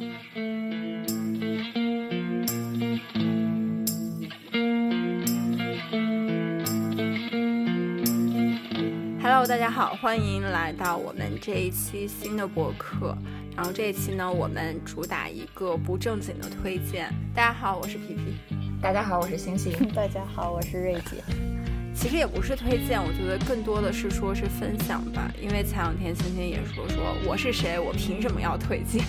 Hello，大家好，欢迎来到我们这一期新的播客。然后这一期呢，我们主打一个不正经的推荐。大家好，我是皮皮。大家好，我是星星。大家好，我是瑞姐。其实也不是推荐，我觉得更多的是说是分享吧。因为前两天星星也说说我是谁，我凭什么要推荐？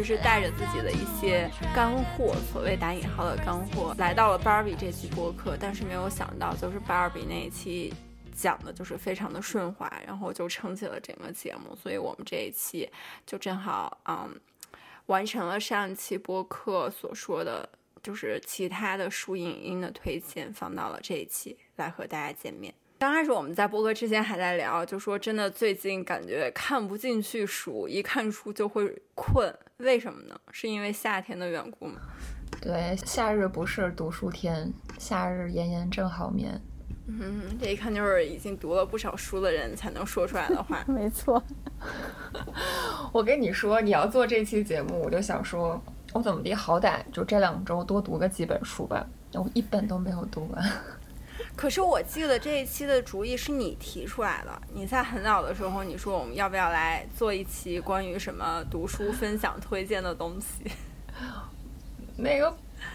就是带着自己的一些干货，所谓打引号的干货，来到了芭比这期播客，但是没有想到，就是芭比那一期讲的就是非常的顺滑，然后就撑起了整个节目，所以我们这一期就正好嗯完成了上期播客所说的就是其他的书影音的推荐，放到了这一期来和大家见面。刚开始我们在播客之前还在聊，就说真的最近感觉看不进去书，一看书就会困，为什么呢？是因为夏天的缘故吗？对，夏日不是读书天，夏日炎炎正好眠。嗯，这一看就是已经读了不少书的人才能说出来的话。没错。我跟你说，你要做这期节目，我就想说，我怎么地，好歹就这两周多读个几本书吧。我一本都没有读完。可是我记得这一期的主意是你提出来的。你在很早的时候，你说我们要不要来做一期关于什么读书分享推荐的东西？那个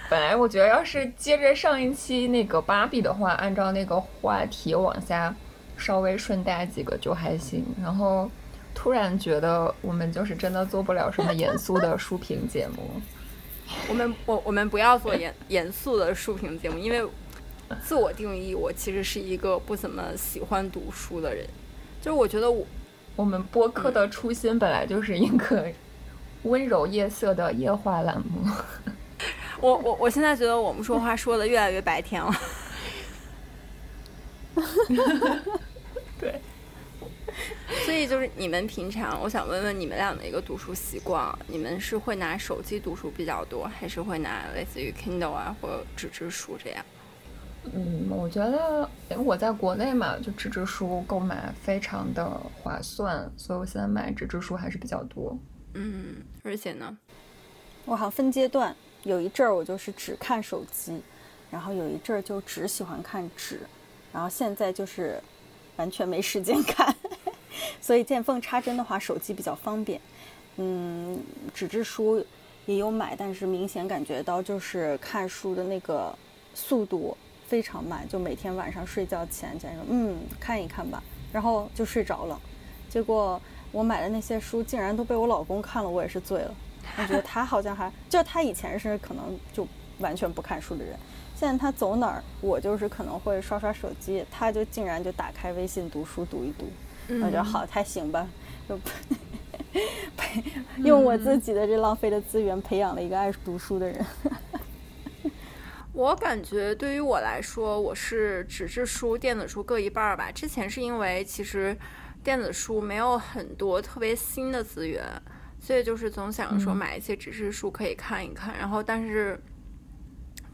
本来我觉得要是接着上一期那个芭比的话，按照那个话题往下稍微顺带几个就还行。然后突然觉得我们就是真的做不了什么严肃的书评节目。我们我我们不要做严严肃的书评节目，因为。自我定义，我其实是一个不怎么喜欢读书的人。就是我觉得我我们播客的初心本来就是一个温柔夜色的夜话栏目。我我我现在觉得我们说话说的越来越白天了。对。所以就是你们平常，我想问问你们俩的一个读书习惯，你们是会拿手机读书比较多，还是会拿类似于 Kindle 啊或纸质书这样？嗯，我觉得我在国内嘛，就纸质书购买非常的划算，所以我现在买纸质书还是比较多。嗯，而且呢，我好像分阶段，有一阵儿我就是只看手机，然后有一阵儿就只喜欢看纸，然后现在就是完全没时间 看，所以见缝插针的话，手机比较方便。嗯，纸质书也有买，但是明显感觉到就是看书的那个速度。非常慢，就每天晚上睡觉前，简直嗯看一看吧，然后就睡着了。结果我买的那些书竟然都被我老公看了，我也是醉了。我觉得他好像还就他以前是可能就完全不看书的人，现在他走哪儿，我就是可能会刷刷手机，他就竟然就打开微信读书读一读。我觉得好，还行吧，就培 用我自己的这浪费的资源培养了一个爱读书的人。我感觉对于我来说，我是纸质书、电子书各一半儿吧。之前是因为其实电子书没有很多特别新的资源，所以就是总想说买一些纸质书可以看一看。然后，但是。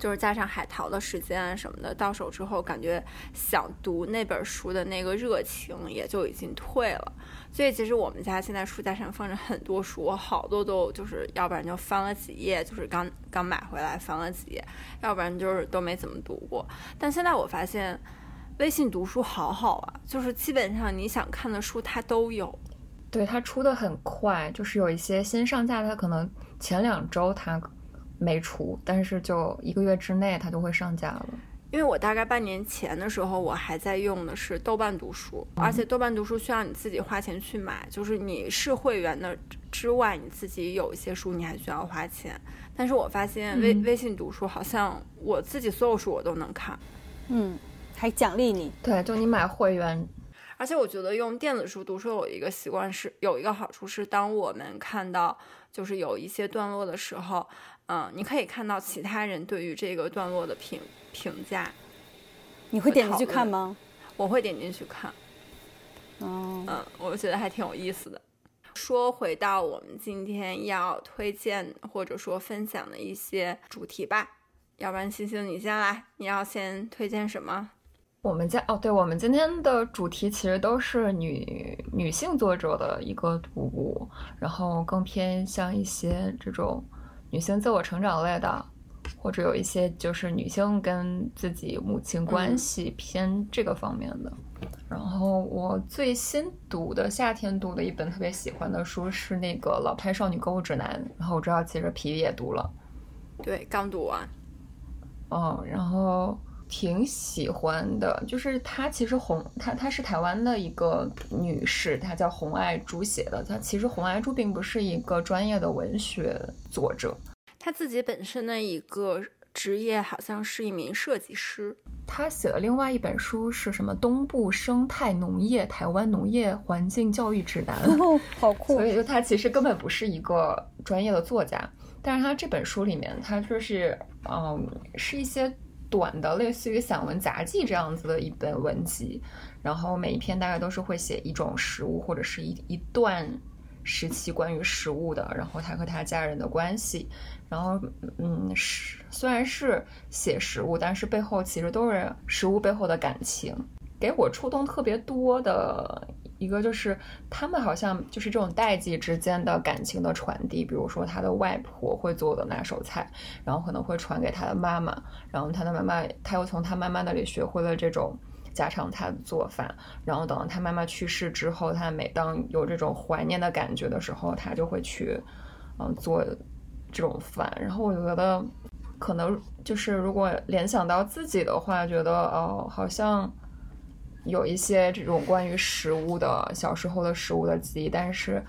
就是加上海淘的时间什么的，到手之后感觉想读那本书的那个热情也就已经退了。所以其实我们家现在书架上放着很多书，好多都就是要不然就翻了几页，就是刚刚买回来翻了几页，要不然就是都没怎么读过。但现在我发现微信读书好好啊，就是基本上你想看的书它都有。对，它出的很快，就是有一些新上架，它可能前两周它。没出，但是就一个月之内它就会上架了。因为我大概半年前的时候，我还在用的是豆瓣读书，而且豆瓣读书需要你自己花钱去买，就是你是会员的之外，你自己有一些书你还需要花钱。但是我发现微微信读书好像我自己所有书我都能看，嗯，还奖励你。对，就你买会员。而且我觉得用电子书读书有一个习惯是有一个好处是，当我们看到就是有一些段落的时候。嗯，你可以看到其他人对于这个段落的评评价。你会点进去看吗？我会点进去看。哦，嗯，我觉得还挺有意思的。说回到我们今天要推荐或者说分享的一些主题吧，要不然星星你先来，你要先推荐什么？我们家哦，对，我们今天的主题其实都是女女性作者的一个读物，然后更偏向一些这种女性自我成长类的，或者有一些就是女性跟自己母亲关系偏这个方面的。然后我最新读的夏天读的一本特别喜欢的书是那个《老派少女购物指南》，然后我知道其实皮也读了，对，刚读完。哦，然后。挺喜欢的，就是她其实红，她她是台湾的一个女士，她叫红爱珠写的。她其实红爱珠并不是一个专业的文学作者，她自己本身的一个职业好像是一名设计师。她写的另外一本书是什么？《东部生态农业台湾农业环境教育指南》，哦，好酷！所以就她其实根本不是一个专业的作家，但是她这本书里面，她就是嗯，是一些。短的，类似于散文杂记这样子的一本文集，然后每一篇大概都是会写一种食物或者是一一段时期关于食物的，然后他和他家人的关系，然后嗯，是虽然是写食物，但是背后其实都是食物背后的感情，给我触动特别多的。一个就是他们好像就是这种代际之间的感情的传递，比如说他的外婆会做的拿手菜，然后可能会传给他的妈妈，然后他的妈妈他又从他妈妈那里学会了这种家常菜的做法，然后等到他妈妈去世之后，他每当有这种怀念的感觉的时候，他就会去嗯做这种饭，然后我就觉得可能就是如果联想到自己的话，觉得哦好像。有一些这种关于食物的小时候的食物的记忆，但是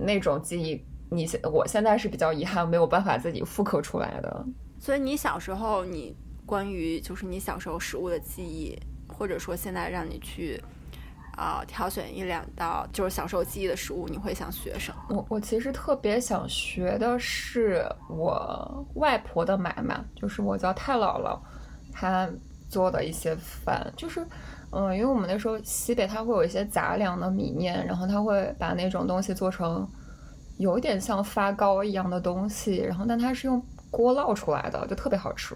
那种记忆，你现我现在是比较遗憾，没有办法自己复刻出来的。所以你小时候，你关于就是你小时候食物的记忆，或者说现在让你去啊挑选一两道就是小时候记忆的食物，你会想学什么？我我其实特别想学的是我外婆的买卖，就是我叫太姥姥，她做的一些饭，就是。嗯，因为我们那时候西北它会有一些杂粮的米面，然后它会把那种东西做成有点像发糕一样的东西，然后但它是用锅烙出来的，就特别好吃。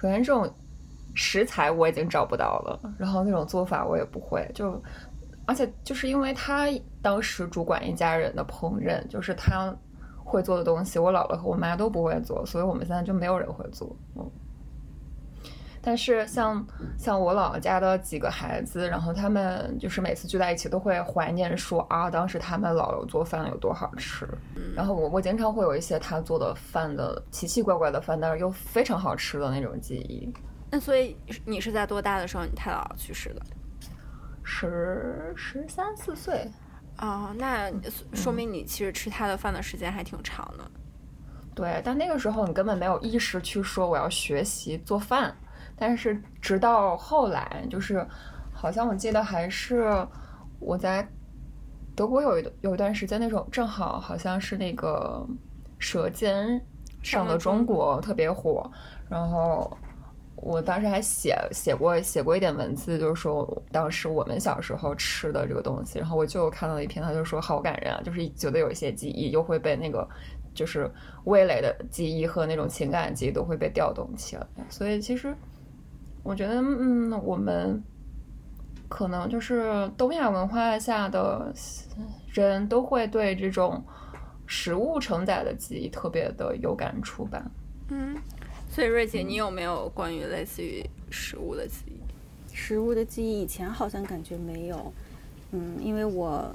首先这种食材我已经找不到了，然后那种做法我也不会，就而且就是因为他当时主管一家人的烹饪，就是他会做的东西，我姥姥和我妈都不会做，所以我们现在就没有人会做，嗯。但是像像我姥姥家的几个孩子，然后他们就是每次聚在一起都会怀念说啊，当时他们姥姥做饭有多好吃。然后我我经常会有一些他做的饭的奇奇怪怪的饭，但是又非常好吃的那种记忆。那所以你是在多大的时候你太姥姥去世的？十十三四岁。哦，那说明你其实吃他的饭的时间还挺长的。对，但那个时候你根本没有意识去说我要学习做饭。但是直到后来，就是好像我记得还是我在德国有一有一段时间，那种正好好像是那个《舌尖上的中国》特别火，然后我当时还写写过写过一点文字，就是说当时我们小时候吃的这个东西。然后我就看到了一篇，他就说好感人啊，就是觉得有一些记忆又会被那个就是味蕾的记忆和那种情感记忆都会被调动起来，所以其实。我觉得，嗯，我们可能就是东亚文化下的人都会对这种食物承载的记忆特别的有感触吧。嗯，所以瑞姐，你有没有关于类似于食物的记忆？食物的记忆以前好像感觉没有，嗯，因为我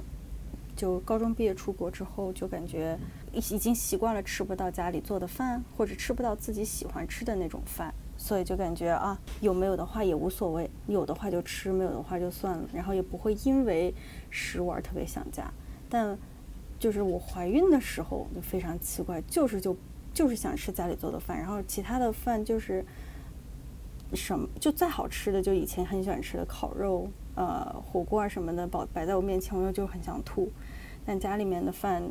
就高中毕业出国之后，就感觉已已经习惯了吃不到家里做的饭，或者吃不到自己喜欢吃的那种饭。所以就感觉啊，有没有的话也无所谓，有的话就吃，没有的话就算了，然后也不会因为食物而特别想家。但就是我怀孕的时候就非常奇怪，就是就就是想吃家里做的饭，然后其他的饭就是什么就再好吃的，就以前很喜欢吃的烤肉、呃火锅啊什么的，摆摆在我面前，我又就很想吐。但家里面的饭，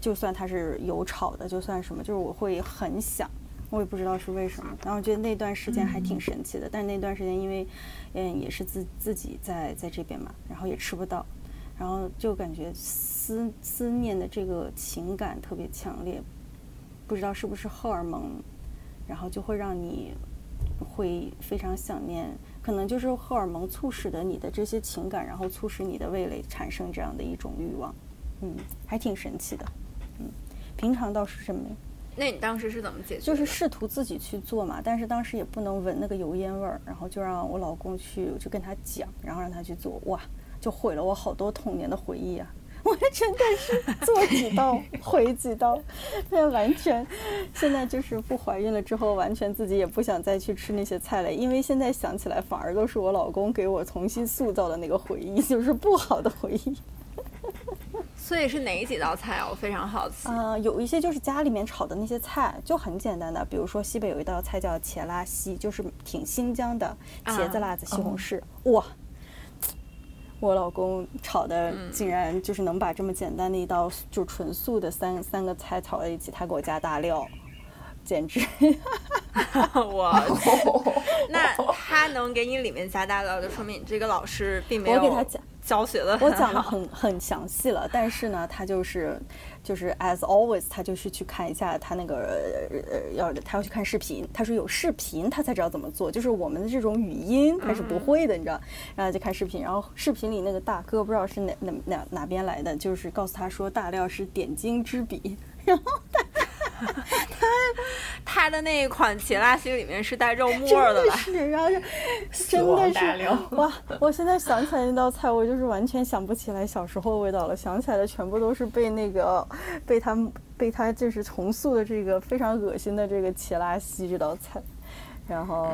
就算它是油炒的，就算什么，就是我会很想。我也不知道是为什么，然后我觉得那段时间还挺神奇的。但是那段时间因为，嗯，也是自自己在在这边嘛，然后也吃不到，然后就感觉思思念的这个情感特别强烈，不知道是不是荷尔蒙，然后就会让你会非常想念，可能就是荷尔蒙促使的你的这些情感，然后促使你的味蕾产生这样的一种欲望，嗯，还挺神奇的，嗯，平常倒是什么？那你当时是怎么解决？就是试图自己去做嘛，但是当时也不能闻那个油烟味儿，然后就让我老公去，就跟他讲，然后让他去做，哇，就毁了我好多童年的回忆啊！我真的是做几道毁几道，现在完全，现在就是不怀孕了之后，完全自己也不想再去吃那些菜了，因为现在想起来反而都是我老公给我重新塑造的那个回忆，就是不好的回忆。所以是哪几道菜啊？我非常好奇。啊，有一些就是家里面炒的那些菜，就很简单的，比如说西北有一道菜叫茄拉西，就是挺新疆的茄子、辣子、西红柿。哇，我老公炒的竟然就是能把这么简单的一道就纯素的三三个菜炒在一起，他给我加大料，简直。我 那他能给你里面加大料，就说明你这个老师并没有。我给他讲。教学的，我讲的很很详细了，但是呢，他就是就是 as always，他就是去看一下他那个呃要他要去看视频，他说有视频他才知道怎么做，就是我们的这种语音他是不会的，你知道，然后就看视频，然后视频里那个大哥不知道是哪哪哪哪边来的，就是告诉他说大料是点睛之笔，然后他。他他的那一款茄拉西里面是带肉末的吧？是，然后真的是 哇！我现在想起来那道菜，我就是完全想不起来小时候的味道了，想起来的全部都是被那个被他被他就是重塑的这个非常恶心的这个茄拉西这道菜，然后。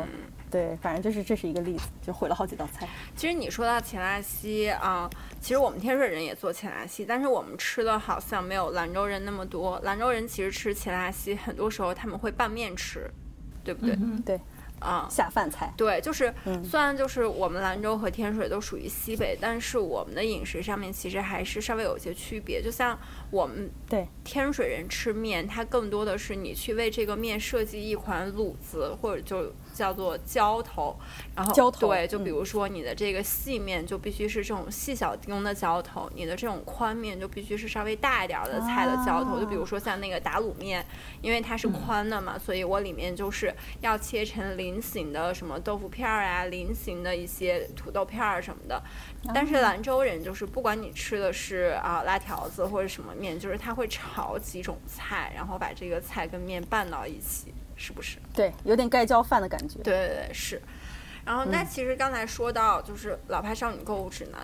对，反正就是这是一个例子，就毁了好几道菜。其实你说到切拉西啊，其实我们天水人也做切拉西，但是我们吃的好像没有兰州人那么多。兰州人其实吃切拉西，很多时候他们会拌面吃，对不对？嗯，对。啊，下饭菜。对，就是虽然就是我们兰州和天水都属于西北，但是我们的饮食上面其实还是稍微有一些区别。就像我们对天水人吃面，它更多的是你去为这个面设计一款卤子，或者就。叫做浇头，然后对，就比如说你的这个细面就必须是这种细小丁的浇头，你的这种宽面就必须是稍微大一点的菜的浇头。就比如说像那个打卤面，因为它是宽的嘛，所以我里面就是要切成菱形的什么豆腐片儿啊，菱形的一些土豆片儿什么的。但是兰州人就是不管你吃的是啊辣条子或者什么面，就是他会炒几种菜，然后把这个菜跟面拌到一起。是不是？对，有点盖浇饭的感觉。对对对，是。然后，那其实刚才说到就是《老派少女购物指南》，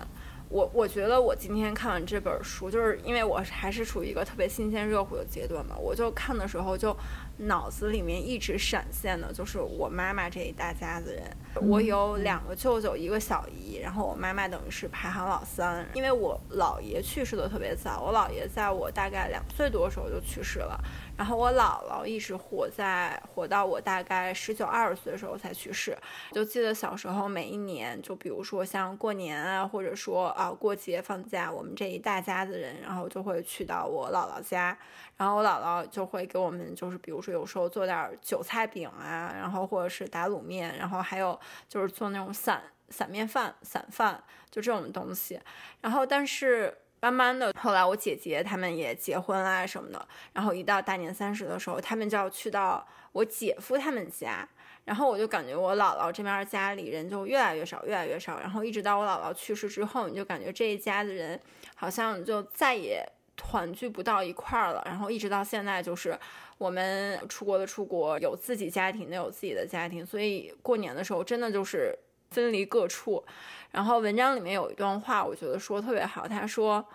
我我觉得我今天看完这本书，就是因为我还是处于一个特别新鲜热乎的阶段嘛，我就看的时候就脑子里面一直闪现的就是我妈妈这一大家子人。我有两个舅舅，一个小姨，然后我妈妈等于是排行老三，因为我姥爷去世的特别早，我姥爷在我大概两岁多的时候就去世了。然后我姥姥一直活在活到我大概十九二十岁的时候才去世，就记得小时候每一年，就比如说像过年啊，或者说啊过节放假，我们这一大家子人，然后就会去到我姥姥家，然后我姥姥就会给我们就是比如说有时候做点韭菜饼啊，然后或者是打卤面，然后还有就是做那种散散面饭、散饭，就这种东西，然后但是。慢慢的，后来我姐姐他们也结婚啦什么的，然后一到大年三十的时候，他们就要去到我姐夫他们家，然后我就感觉我姥姥这边家里人就越来越少，越来越少，然后一直到我姥姥去世之后，你就感觉这一家的人好像就再也团聚不到一块儿了，然后一直到现在，就是我们出国的出国，有自己家庭的有自己的家庭，所以过年的时候真的就是分离各处。然后文章里面有一段话，我觉得说特别好。他说：“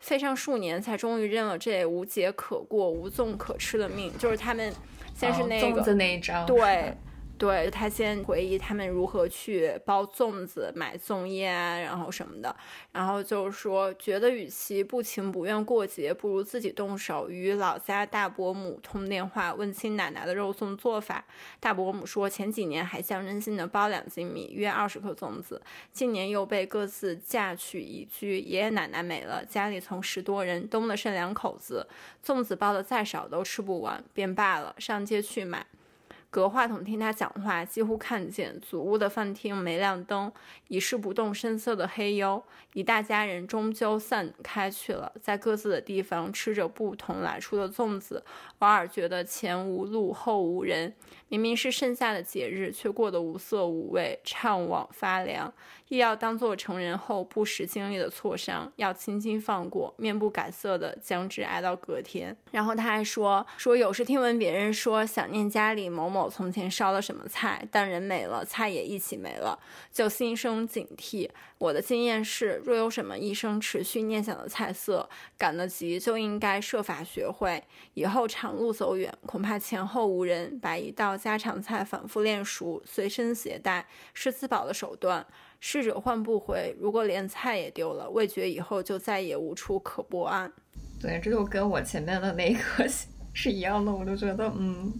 费上数年，才终于认了这无节可过、无粽可吃的命。”就是他们先是那个粽子那一张，对。对他先回忆他们如何去包粽子、买粽叶啊，然后什么的，然后就是说，觉得与其不情不愿过节，不如自己动手，与老家大伯母通电话，问清奶奶的肉粽做法。大伯母说，前几年还象征性的包两斤米，约二十颗粽子，今年又被各自嫁娶移居，爷爷奶奶没了，家里从十多人，东的剩两口子，粽子包的再少都吃不完，便罢了，上街去买。隔话筒听他讲话，几乎看见祖屋的饭厅没亮灯，已是不动声色的黑幽。一大家人终究散开去了，在各自的地方吃着不同来处的粽子，偶尔觉得前无路后无人。明明是盛夏的节日，却过得无色无味，怅惘发凉。亦要当做成人后不时经历的挫伤，要轻轻放过，面不改色的将之挨到隔天。然后他还说说，有时听闻别人说想念家里某某从前烧了什么菜，但人没了，菜也一起没了，就心生警惕。我的经验是，若有什么一生持续念想的菜色，赶得及就应该设法学会。以后长路走远，恐怕前后无人，把一道家常菜反复练熟，随身携带，是自保的手段。逝者换不回，如果连菜也丢了，味觉以后就再也无处可播安。对，这就跟我前面的那个 是一样的，我就觉得，嗯，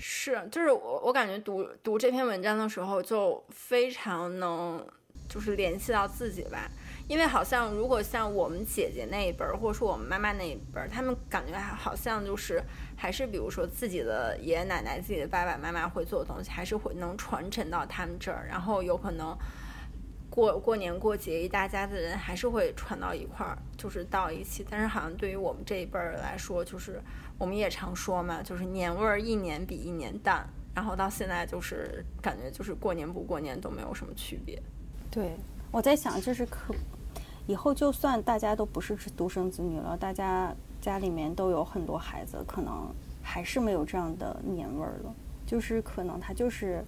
是，就是我，我感觉读读这篇文章的时候，就非常能，就是联系到自己吧。因为好像，如果像我们姐姐那一辈儿，或者说我们妈妈那一辈儿，他们感觉好像就是还是比如说自己的爷爷奶奶、自己的爸爸妈妈会做的东西，还是会能传承到他们这儿，然后有可能过过年过节，一大家子人还是会传到一块儿，就是到一起。但是好像对于我们这一辈儿来说，就是我们也常说嘛，就是年味儿一年比一年淡，然后到现在就是感觉就是过年不过年都没有什么区别。对，我在想就是可。以后就算大家都不是独生子女了，大家家里面都有很多孩子，可能还是没有这样的年味儿了。就是可能它就是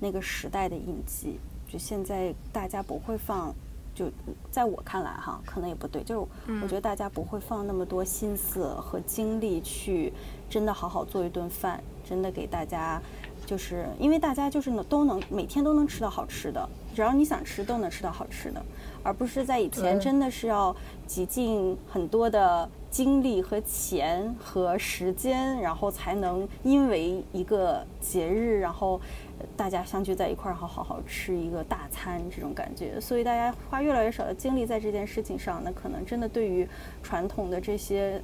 那个时代的印记。就现在大家不会放，就在我看来哈，可能也不对。就是我觉得大家不会放那么多心思和精力去真的好好做一顿饭，真的给大家，就是因为大家就是能都能每天都能吃到好吃的，只要你想吃都能吃到好吃的。而不是在以前，真的是要极尽很多的精力和钱和时间，然后才能因为一个节日，然后大家相聚在一块儿，好好好吃一个大餐这种感觉。所以大家花越来越少的精力在这件事情上，那可能真的对于传统的这些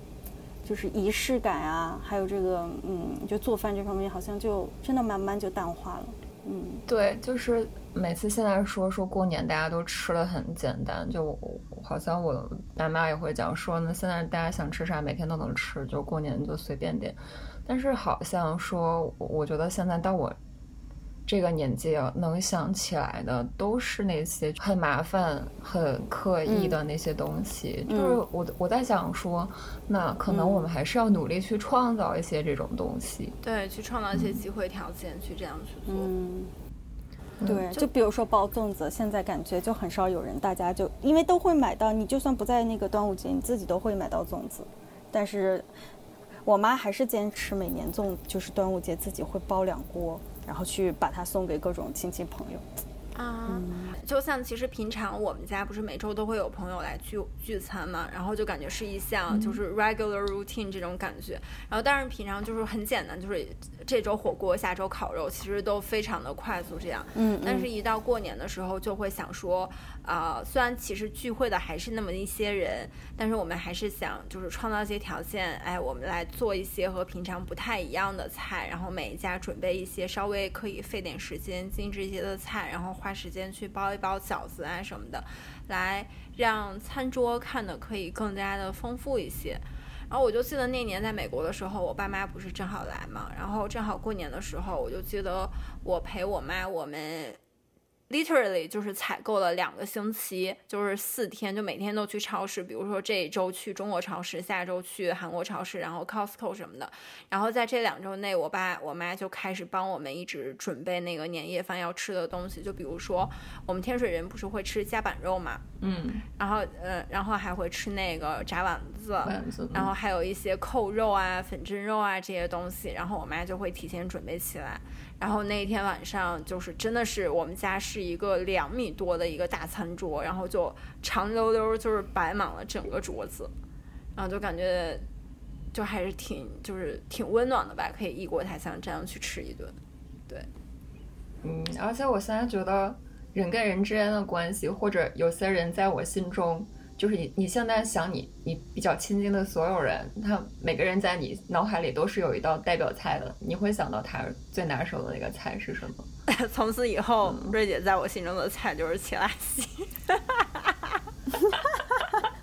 就是仪式感啊，还有这个嗯，就做饭这方面，好像就真的慢慢就淡化了。嗯，对，就是每次现在说说过年，大家都吃的很简单，就好像我爸妈也会讲说呢，现在大家想吃啥，每天都能吃，就过年就随便点。但是好像说，我觉得现在到我这个年纪，能想起来的都是那些很麻烦、很刻意的那些东西。就是我我在想说，那可能我们还是要努力去创造一些这种东西，对，去创造一些机会条件，去这样去做。嗯，对，就比如说包粽子，现在感觉就很少有人，大家就因为都会买到，你就算不在那个端午节，你自己都会买到粽子。但是我妈还是坚持每年粽，就是端午节自己会包两锅。然后去把它送给各种亲戚朋友。啊，就像其实平常我们家不是每周都会有朋友来聚聚餐嘛，然后就感觉是一项就是 regular routine 这种感觉。然后但是平常就是很简单，就是这周火锅，下周烤肉，其实都非常的快速这样。嗯。但是，一到过年的时候，就会想说，啊，虽然其实聚会的还是那么一些人，但是我们还是想就是创造一些条件，哎，我们来做一些和平常不太一样的菜，然后每一家准备一些稍微可以费点时间、精致一些的菜，然后。花时间去包一包饺子啊什么的，来让餐桌看的可以更加的丰富一些。然后我就记得那年在美国的时候，我爸妈不是正好来嘛，然后正好过年的时候，我就记得我陪我妈我们。Literally 就是采购了两个星期，就是四天，就每天都去超市。比如说这一周去中国超市，下周去韩国超市，然后 Costco 什么的。然后在这两周内，我爸我妈就开始帮我们一直准备那个年夜饭要吃的东西。就比如说我们天水人不是会吃夹板肉嘛，嗯，然后呃，然后还会吃那个炸丸子，丸子，然后还有一些扣肉啊、粉蒸肉啊这些东西。然后我妈就会提前准备起来。然后那一天晚上，就是真的是我们家是一个两米多的一个大餐桌，然后就长溜溜就是摆满了整个桌子，然后就感觉就还是挺就是挺温暖的吧，可以异国他乡这样去吃一顿，对，嗯，而且我现在觉得人跟人之间的关系，或者有些人在我心中就是你你现在想你你比较亲近的所有人，他每个人在你脑海里都是有一道代表菜的，你会想到他最拿手的那个菜是什么？从此以后，瑞姐在我心中的菜就是切拉西。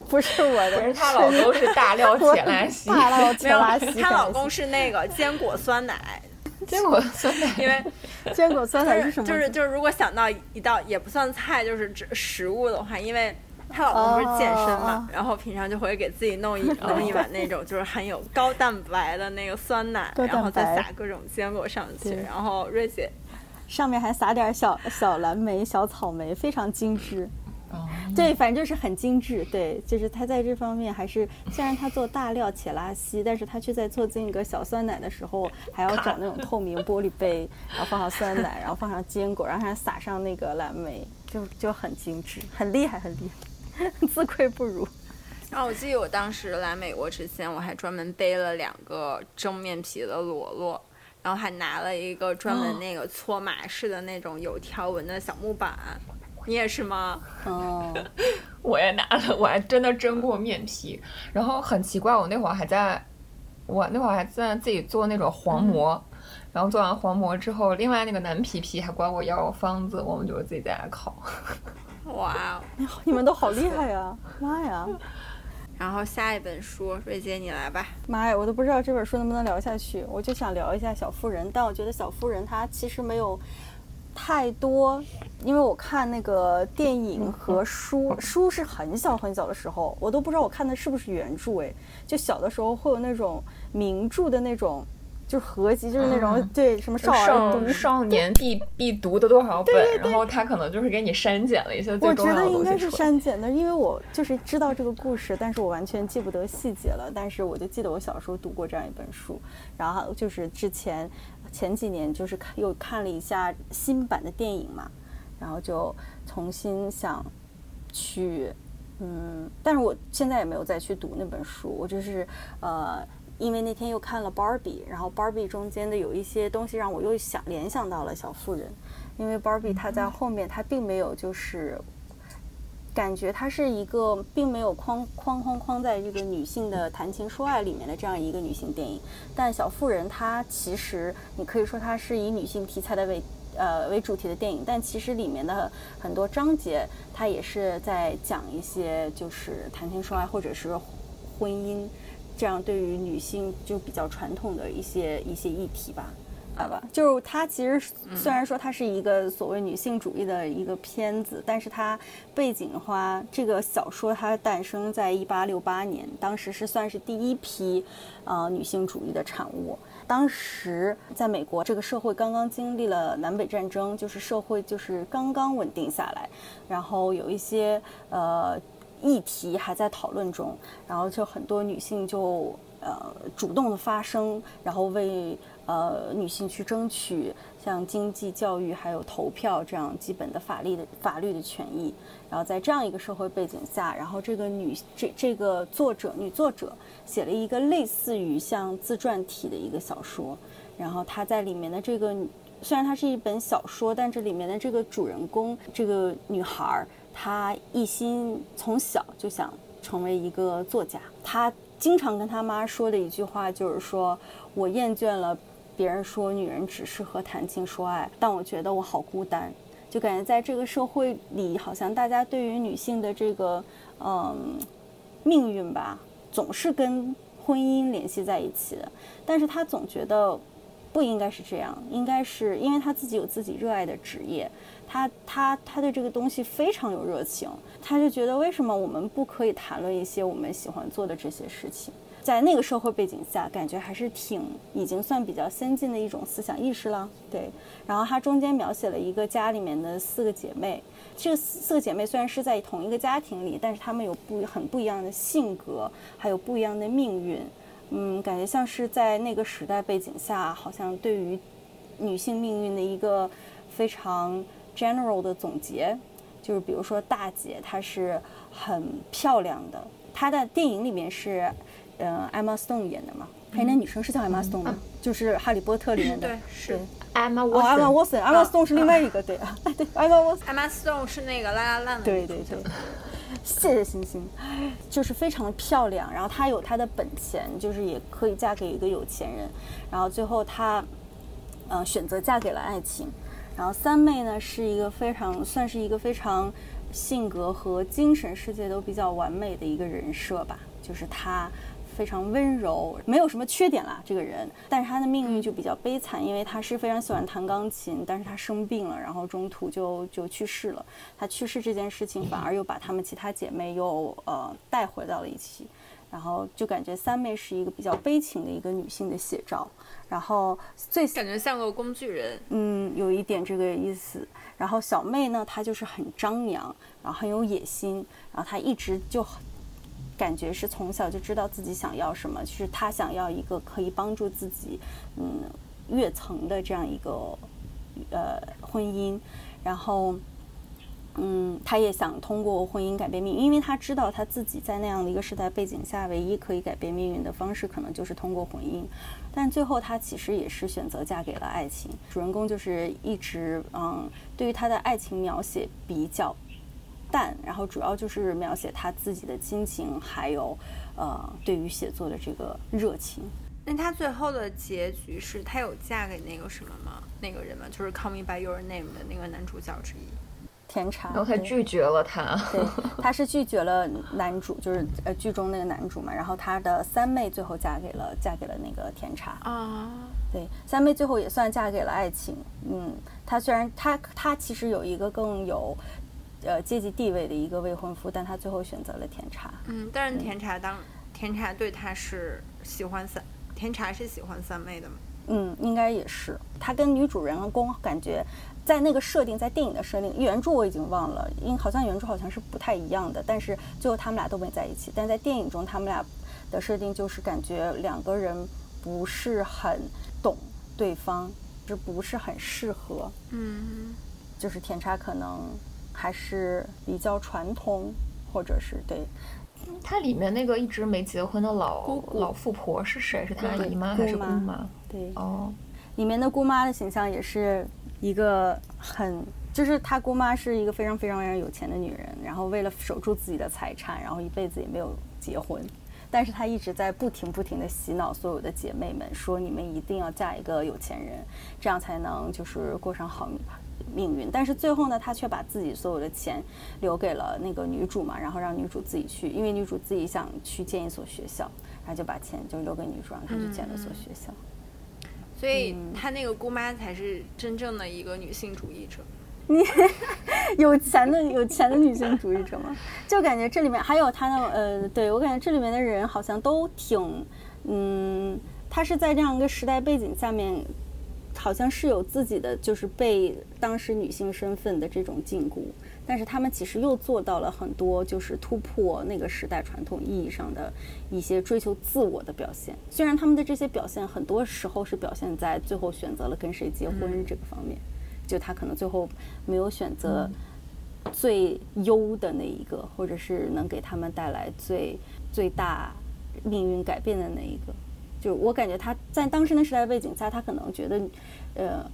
不是我的，是她老公是大料 切拉西，大料 切拉西。她老公是那个坚果酸奶，坚果酸奶，因为坚果酸奶是什么？就是就是，如果想到一道也不算菜，就是指食物的话，因为她老公不是健身嘛，然后平常就会给自己弄一弄一碗那种就是含有高蛋白的那个酸奶，然后再撒各种坚果上去，然后瑞姐上面还撒点小小蓝莓、小草莓，非常精致。对，反正就是很精致。对，就是他在这方面还是，虽然他做大料且拉稀，但是他却在做这个小酸奶的时候，还要找那种透明玻璃杯，然后放上酸奶，然后放上坚果，然后还撒上那个蓝莓，就就很精致，很厉害，很厉害，自愧不如。然后我记得我当时来美国之前，我还专门背了两个蒸面皮的箩箩，然后还拿了一个专门那个搓麻式的那种有条纹的小木板。你也是吗？哦，我也拿了，我还真的蒸过面皮。然后很奇怪，我那会儿还在，我那会儿还在自己做那种黄馍。然后做完黄馍之后，另外那个男皮皮还管我要方子，我们就自己在家烤。哇，你们都好厉害呀！妈呀！然后下一本书，瑞姐你来吧。妈呀，我都不知道这本书能不能聊下去。我就想聊一下小妇人，但我觉得小妇人她其实没有。太多，因为我看那个电影和 书，书是很小很小的时候，我都不知道我看的是不是原著哎。就小的时候会有那种名著的那种，就是合集，就是那种对什么少儿少年必必读的多少本，然后他可能就是给你删减了一些我觉得应该是删减的，因为我就是知道这个故事，但是我完全记不得细节了。但是我就记得我小时候读过这样一本书，然后就是之前。前几年就是看又看了一下新版的电影嘛，然后就重新想去，嗯，但是我现在也没有再去读那本书，我就是呃，因为那天又看了 Barbie，然后 Barbie 中间的有一些东西让我又想联想到了小妇人，因为 Barbie 它在后面它并没有就是。感觉它是一个并没有框框框框在这个女性的谈情说爱里面的这样一个女性电影，但小妇人她其实你可以说它是以女性题材的为呃为主题的电影，但其实里面的很多章节它也是在讲一些就是谈情说爱或者是婚姻这样对于女性就比较传统的一些一些议题吧。好吧，就是它其实虽然说它是一个所谓女性主义的一个片子，但是它背景的话，这个小说它诞生在一八六八年，当时是算是第一批呃女性主义的产物。当时在美国，这个社会刚刚经历了南北战争，就是社会就是刚刚稳定下来，然后有一些呃议题还在讨论中，然后就很多女性就呃主动的发声，然后为。呃，女性去争取像经济、教育还有投票这样基本的法律的法律的权益，然后在这样一个社会背景下，然后这个女这这个作者女作者写了一个类似于像自传体的一个小说，然后她在里面的这个虽然它是一本小说，但这里面的这个主人公这个女孩儿，她一心从小就想成为一个作家，她经常跟她妈说的一句话就是说：“我厌倦了。”别人说女人只适合谈情说爱，但我觉得我好孤单，就感觉在这个社会里，好像大家对于女性的这个嗯命运吧，总是跟婚姻联系在一起的。但是她总觉得不应该是这样，应该是因为她自己有自己热爱的职业，她她她对这个东西非常有热情，她就觉得为什么我们不可以谈论一些我们喜欢做的这些事情？在那个社会背景下，感觉还是挺已经算比较先进的一种思想意识了。对，然后它中间描写了一个家里面的四个姐妹，这四个姐妹虽然是在同一个家庭里，但是她们有不很不一样的性格，还有不一样的命运。嗯，感觉像是在那个时代背景下，好像对于女性命运的一个非常 general 的总结，就是比如说大姐她是很漂亮的，她的电影里面是。呃，Emma Stone 演的嘛，哎，那女生是叫 Emma Stone 吗？就是《哈利波特》里面的，对，是 Emma Watson，Emma Watson，Emma Stone 是另外一个，对啊，对，Emma Watson，Emma Stone 是那个拉拉烂的，对对对。谢谢星星，就是非常的漂亮。然后她有她的本钱，就是也可以嫁给一个有钱人。然后最后她，嗯，选择嫁给了爱情。然后三妹呢，是一个非常算是一个非常性格和精神世界都比较完美的一个人设吧，就是她。非常温柔，没有什么缺点啦，这个人。但是他的命运就比较悲惨，因为他是非常喜欢弹钢琴，但是他生病了，然后中途就就去世了。他去世这件事情，反而又把她们其他姐妹又呃带回到了一起，然后就感觉三妹是一个比较悲情的一个女性的写照。然后最感觉像个工具人，嗯，有一点这个意思。然后小妹呢，她就是很张扬，然后很有野心，然后她一直就。感觉是从小就知道自己想要什么，就是她想要一个可以帮助自己，嗯，跃层的这样一个呃婚姻，然后，嗯，他也想通过婚姻改变命运，因为他知道他自己在那样的一个时代背景下，唯一可以改变命运的方式，可能就是通过婚姻。但最后他其实也是选择嫁给了爱情。主人公就是一直嗯，对于他的爱情描写比较。淡，然后主要就是描写他自己的亲情，还有，呃，对于写作的这个热情。那他最后的结局是他有嫁给那个什么吗？那个人吗？就是《Call Me by Your Name》的那个男主角之一，甜茶。然后他拒绝了他，对，他是拒绝了男主，就是呃剧中那个男主嘛。然后他的三妹最后嫁给了嫁给了那个甜茶啊，对，三妹最后也算嫁给了爱情。嗯，他虽然他他其实有一个更有。呃，阶级地位的一个未婚夫，但他最后选择了甜茶。嗯，但是甜茶当甜茶对他是喜欢三，甜茶是喜欢三妹的吗？嗯，应该也是。他跟女主人公感觉在那个设定，在电影的设定，原著我已经忘了，因好像原著好像是不太一样的。但是最后他们俩都没在一起。但在电影中，他们俩的设定就是感觉两个人不是很懂对方，是不是很适合？嗯，就是甜茶可能。还是比较传统，或者是对。它里面那个一直没结婚的老老富婆是谁？是她姨妈还是姑妈？对哦，里面的姑妈的形象也是一个很，就是她姑妈是一个非常非常非常有钱的女人，然后为了守住自己的财产，然后一辈子也没有结婚，但是她一直在不停不停的洗脑所有的姐妹们，说你们一定要嫁一个有钱人，这样才能就是过上好。命运，但是最后呢，他却把自己所有的钱留给了那个女主嘛，然后让女主自己去，因为女主自己想去建一所学校，然后就把钱就留给女主，让她去建了所学校。所以，他那个姑妈才是真正的一个女性主义者。你有钱的有钱的女性主义者吗？就感觉这里面还有他的呃，对我感觉这里面的人好像都挺嗯，他是在这样一个时代背景下面。好像是有自己的，就是被当时女性身份的这种禁锢，但是他们其实又做到了很多，就是突破那个时代传统意义上的一些追求自我的表现。虽然他们的这些表现很多时候是表现在最后选择了跟谁结婚这个方面，就他可能最后没有选择最优的那一个，或者是能给他们带来最最大命运改变的那一个。就我感觉他在当时的时代背景下，他可能觉得，呃，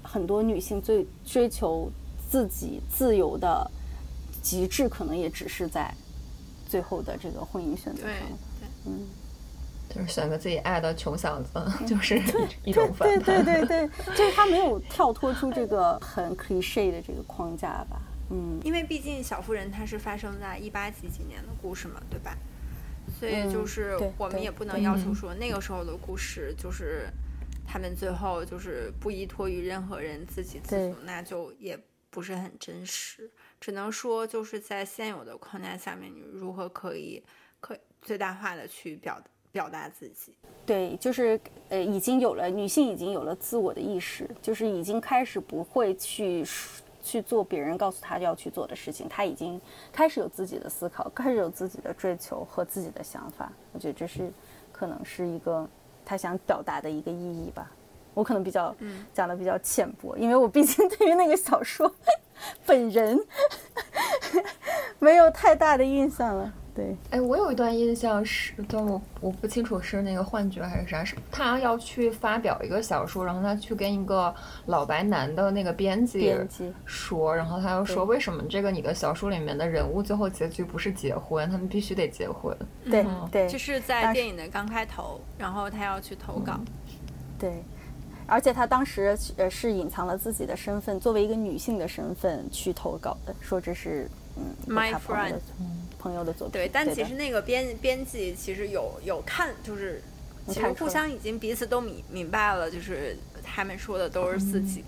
很多女性最追求自己自由的极致，可能也只是在最后的这个婚姻选择上。嗯，就是选择自己爱的穷小子，就是一种反对对对对，就是他没有跳脱出这个很 cliche 的这个框架吧。嗯，因为毕竟小妇人它是发生在一八几几年的故事嘛，对吧？所以就是我们也不能要求说那个时候的故事就是他们最后就是不依托于任何人自给自足，那就也不是很真实。只能说就是在现有的框架下面，你如何可以可最大化的去表表达自己。对，就是呃，已经有了女性已经有了自我的意识，就是已经开始不会去。去做别人告诉他要去做的事情，他已经开始有自己的思考，开始有自己的追求和自己的想法。我觉得这是可能是一个他想表达的一个意义吧。我可能比较讲的比较浅薄，因为我毕竟对于那个小说 本人 没有太大的印象了。对，哎，我有一段印象是，但我我不清楚是那个幻觉还是啥，是他要去发表一个小说，然后他去跟一个老白男的那个编辑说，然后他又说，为什么这个你的小说里面的人物最后结局不是结婚，他们必须得结婚？对嗯对就是在电影的刚开头，然后他要去投稿。对，而且他当时呃是隐藏了自己的身份，作为一个女性的身份去投稿的，说这是嗯 My friend 朋友的作品。对，但其实那个编编辑其实有有看，就是其实互相已经彼此都明明白了，就是他们说的都是自己。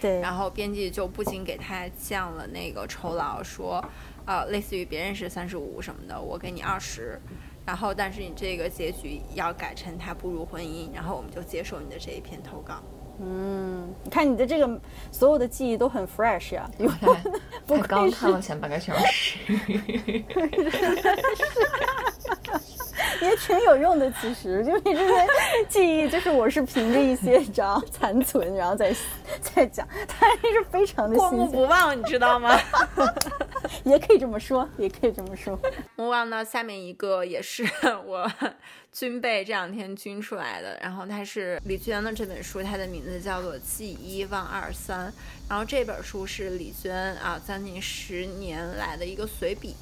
对，然后编辑就不仅给他降了那个酬劳，说，呃，类似于别人是三十五什么的，我给你二十，然后但是你这个结局要改成他步入婚姻，然后我们就接受你的这一篇投稿。嗯，你看你的这个所有的记忆都很 fresh 呀、有 不才刚看了前半个小时。也挺有用的，其实就你这些记忆，就是我是凭着一些张残存，然后再再讲，它还是非常的过目，不忘，你知道吗？也可以这么说，也可以这么说。我忘到下面一个也是 我军备这两天军出来的，然后它是李娟的这本书，它的名字叫做《记一忘二三》，然后这本书是李娟啊将近十年来的一个随笔，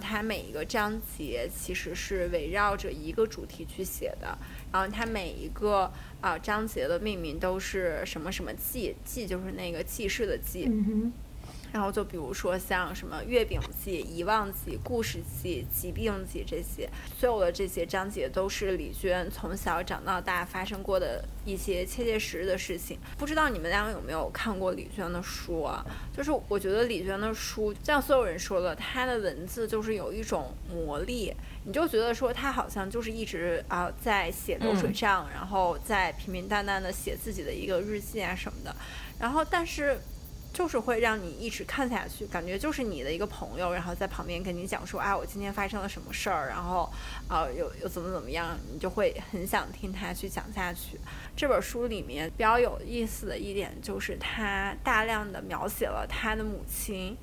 它每一个章节其实是围绕着一个主题去写的，然后它每一个啊章节的命名都是什么什么记，记就是那个记事的记，嗯然后就比如说像什么月饼记、遗忘记、故事记、疾病记这些，所有的这些章节都是李娟从小长到大发生过的一些切切实实的事情。不知道你们俩有没有看过李娟的书啊？就是我觉得李娟的书，像所有人说的，她的文字就是有一种魔力，你就觉得说她好像就是一直啊、在写流水账，然后在平平淡淡的写自己的一个日记啊什么的，然后但是。就是会让你一直看下去，感觉就是你的一个朋友，然后在旁边跟你讲说啊，我今天发生了什么事儿，然后啊又又怎么怎么样，你就会很想听他去讲下去。这本书里面比较有意思的一点就是，他大量的描写了他的母亲。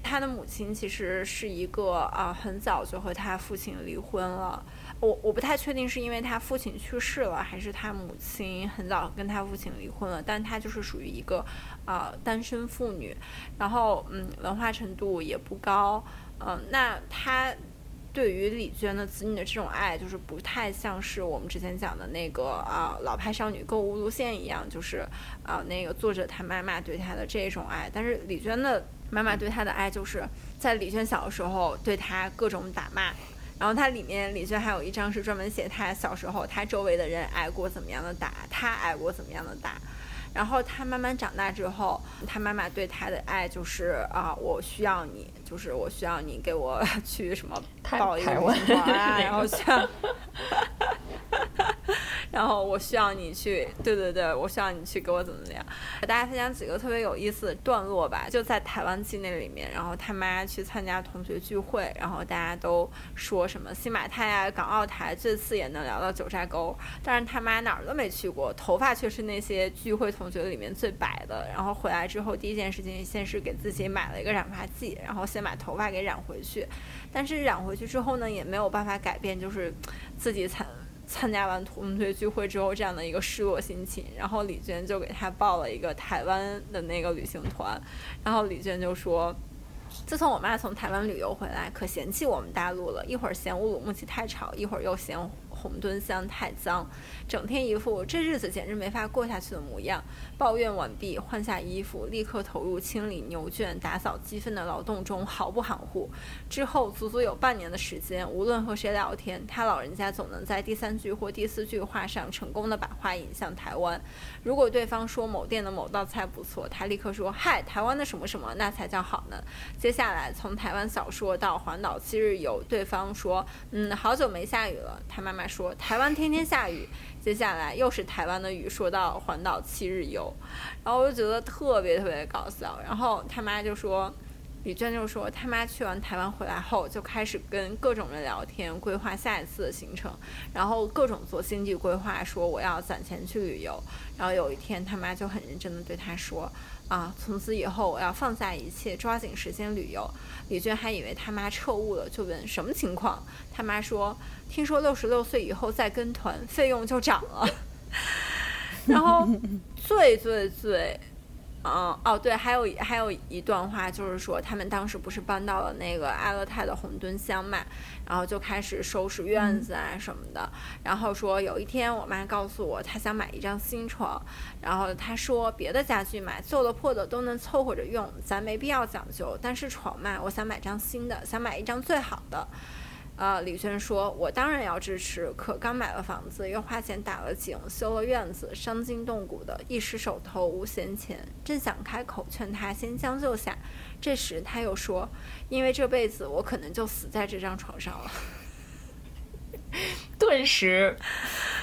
他的母亲其实是一个啊，很早就和他父亲离婚了。我我不太确定是因为他父亲去世了，还是他母亲很早跟他父亲离婚了。但他就是属于一个啊、单身妇女，然后嗯，文化程度也不高。嗯、那他对于李娟的子女的这种爱，就是不太像是我们之前讲的那个啊、老派少女购物路线一样，就是啊、那个作者他妈妈对她的这种爱。但是李娟的妈妈对她的爱，就是在李娟小的时候对她各种打骂。然后它里面李娟还有一张是专门写她小时候她周围的人挨过怎么样的打，她挨过怎么样的打。然后她慢慢长大之后，她妈妈对她的爱就是啊，我需要你，就是我需要你给我去什么抱一个什么啊，然后像，然后我需要你去，对对对，我需要你去给我怎么怎么样。给大家分享几个特别有意思的段落吧，就在台湾记那里面，然后他妈去参加同学聚会，然后大家都说什么新马泰啊、港澳台最次也能聊到九寨沟，但是他妈哪儿都没去过，头发却是那些聚会同学里面最白的。然后回来之后，第一件事情先是给自己买了一个染发剂，然后先把头发给染回去。但是染回去之后呢，也没有办法改变，就是自己参参加完同学聚会之后这样的一个失落心情。然后李娟就给他报了一个台湾的那个旅行团，然后李娟就说。自从我妈从台湾旅游回来，可嫌弃我们大陆了。一会儿嫌乌鲁木齐太吵，一会儿又嫌红墩乡太脏，整天一副这日子简直没法过下去的模样。抱怨完毕，换下衣服，立刻投入清理牛圈、打扫鸡粪的劳动中，毫不含糊。之后足足有半年的时间，无论和谁聊天，他老人家总能在第三句或第四句话上成功的把话引向台湾。如果对方说某店的某道菜不错，他立刻说：“嗨，台湾的什么什么，那才叫好呢。”接下来从台湾小说到环岛七日游，对方说：“嗯，好久没下雨了。”他妈妈说：“台湾天天下雨。”接下来又是台湾的雨，说到环岛七日游，然后我就觉得特别特别搞笑。然后他妈就说：“李娟就说，他妈去完台湾回来后，就开始跟各种人聊天，规划下一次的行程，然后各种做经济规划，说我要攒钱去旅游。然后有一天，他妈就很认真的对他说，啊，从此以后我要放下一切，抓紧时间旅游。李娟还以为他妈彻悟了，就问什么情况？他妈说，听说六十六岁以后再跟团，费用就涨了。然后最最最。嗯哦对，还有还有一段话，就是说他们当时不是搬到了那个阿勒泰的红墩乡嘛，然后就开始收拾院子啊什么的。然后说有一天我妈告诉我，她想买一张新床，然后她说别的家具买旧的破的都能凑合着用，咱没必要讲究。但是床嘛，我想买张新的，想买一张最好的。呃，李轩说：“我当然要支持，可刚买了房子，又花钱打了井，修了院子，伤筋动骨的，一时手头无闲钱，正想开口劝他先将就下，这时他又说：‘因为这辈子我可能就死在这张床上了。’顿时，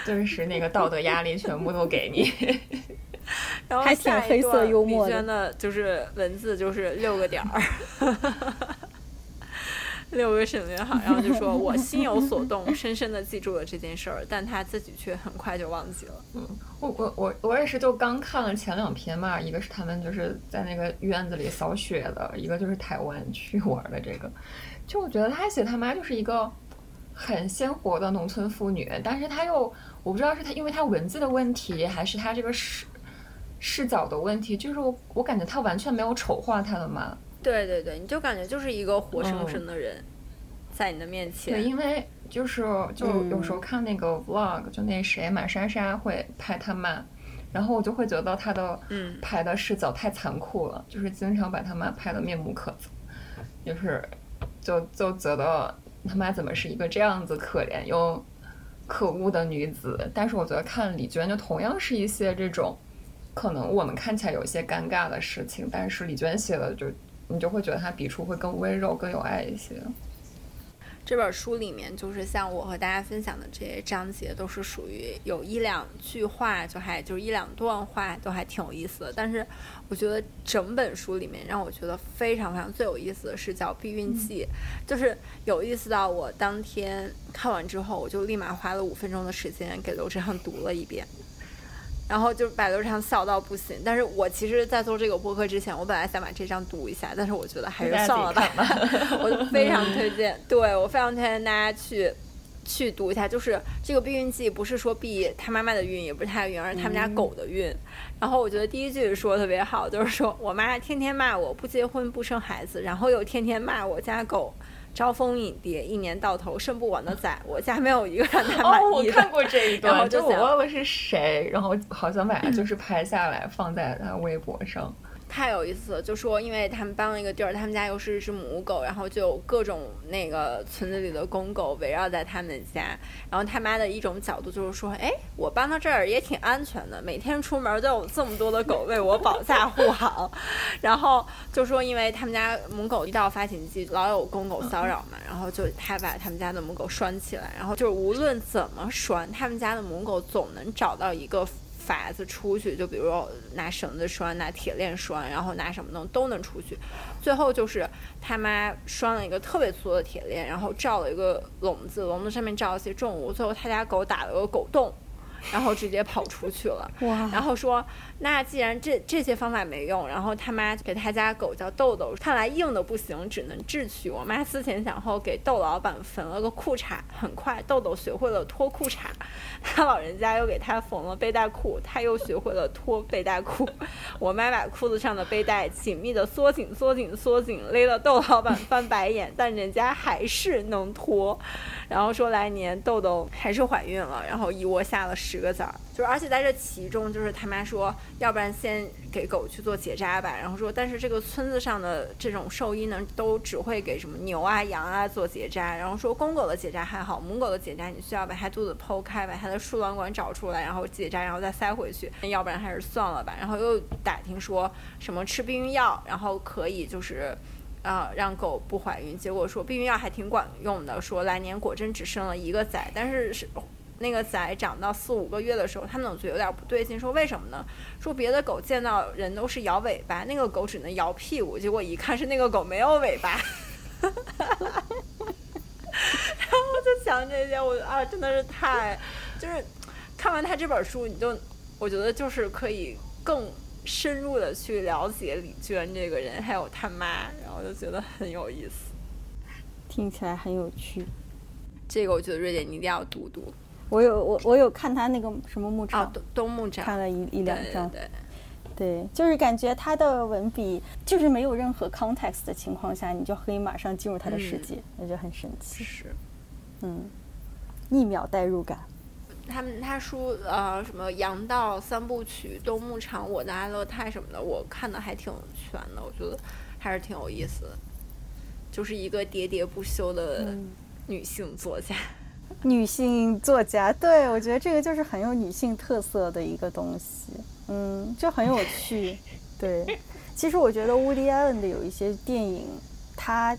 顿时那个道德压力全部都给你。然后还挺黑色幽默的。李轩的就是文字就是六个点儿。” 六个省略号，然后就说我心有所动，深深的记住了这件事儿，但他自己却很快就忘记了。嗯，我我我我也是，就刚看了前两篇嘛，一个是他们就是在那个院子里扫雪的，一个就是台湾去玩的这个。就我觉得他写他妈就是一个很鲜活的农村妇女，但是他又我不知道是他因为他文字的问题，还是他这个视视角的问题，就是我我感觉他完全没有丑化他的妈。对对对，你就感觉就是一个活生生的人，在你的面前。对，因为就是就有时候看那个 vlog，就那谁马莎莎会拍他妈，然后我就会觉得她的嗯拍的视角太残酷了，就是经常把他妈拍的面目可憎，就是就就觉得他妈怎么是一个这样子可怜又可恶的女子？但是我觉得看李娟就同样是一些这种可能我们看起来有些尴尬的事情，但是李娟写的就。你就会觉得他笔触会更温柔、更有爱一些。这本书里面，就是像我和大家分享的这些章节，都是属于有一两句话，就还就是一两段话，都还挺有意思的。但是，我觉得整本书里面让我觉得非常非常最有意思的是叫《避孕记》，就是有意思到我当天看完之后，我就立马花了五分钟的时间给刘志航读了一遍。然后就百度上笑到不行，但是我其实，在做这个播客之前，我本来想把这张读一下，但是我觉得还是算了吧。我非常推荐，对我非常推荐大家去去读一下。就是这个避孕记，不是说避他妈妈的孕，也不是他的孕，而是他们家狗的孕。然后我觉得第一句说的特别好，就是说我妈天天骂我不结婚不生孩子，然后又天天骂我家狗。招蜂引蝶，一年到头生不完的崽，我家没有一个让他满意的。哦，我看过这一段，就我忘了是谁，然后好像把它就 是拍下来放在他微博上。太有意思了，就说因为他们搬了一个地儿，他们家又是一只母狗，然后就有各种那个村子里的公狗围绕在他们家。然后他妈的一种角度就是说，哎，我搬到这儿也挺安全的，每天出门都有这么多的狗为我保驾护航。然后就说，因为他们家母狗一到发情期，老有公狗骚扰嘛，然后就他把他们家的母狗拴起来，然后就是无论怎么拴，他们家的母狗总能找到一个。法子出去，就比如拿绳子拴，拿铁链拴，然后拿什么东西都能出去。最后就是他妈拴了一个特别粗的铁链，然后罩了一个笼子，笼子上面罩了些重物。最后他家狗打了个狗洞。然后直接跑出去了，然后说，那既然这这些方法没用，然后他妈给他家狗叫豆豆，看来硬的不行，只能智取。我妈思前想后，给豆老板缝了个裤衩，很快豆豆学会了脱裤衩，他老人家又给他缝了背带裤，他又学会了脱背带裤。我妈把裤子上的背带紧密的缩紧、缩紧、缩紧，勒得豆老板翻白眼，但人家还是能脱。然后说来年豆豆还是怀孕了，然后一窝下了十十个崽儿，就是而且在这其中，就是他妈说，要不然先给狗去做结扎吧。然后说，但是这个村子上的这种兽医呢，都只会给什么牛啊、羊啊做结扎。然后说，公狗的结扎还好，母狗的结扎你需要把它肚子剖开，把它的输卵管找出来，然后结扎，然后再塞回去。要不然还是算了吧。然后又打听说什么吃避孕药，然后可以就是。啊，让狗不怀孕，结果说避孕药还挺管用的，说来年果真只生了一个崽，但是是那个崽长到四五个月的时候，他们总觉得有点不对劲，说为什么呢？说别的狗见到人都是摇尾巴，那个狗只能摇屁股，结果一看是那个狗没有尾巴。然后我就想这些，我啊真的是太，就是看完他这本书，你就我觉得就是可以更深入的去了解李娟这个人，还有他妈，然后就觉得很有意思，听起来很有趣。这个我觉得瑞姐你一定要读读。我有我我有看他那个什么牧场，东东牧场看了一一两张，对对，就是感觉他的文笔就是没有任何 context 的情况下，你就可以马上进入他的世界，那就很神奇。是，嗯，一秒代入感。他们他书呃什么《羊道三部曲》《东牧场》《我的爱乐泰》什么的，我看的还挺全的，我觉得还是挺有意思的。就是一个喋喋不休的女性作家。女性作家，对我觉得这个就是很有女性特色的一个东西，嗯，就很有趣。对，其实我觉得 Woody Allen 的有一些电影，他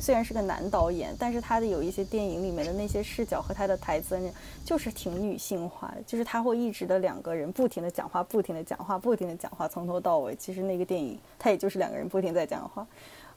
虽然是个男导演，但是他的有一些电影里面的那些视角和他的台词，就是挺女性化的，就是他会一直的两个人不停的讲话，不停的讲话，不停的讲话，从头到尾，其实那个电影他也就是两个人不停在讲话。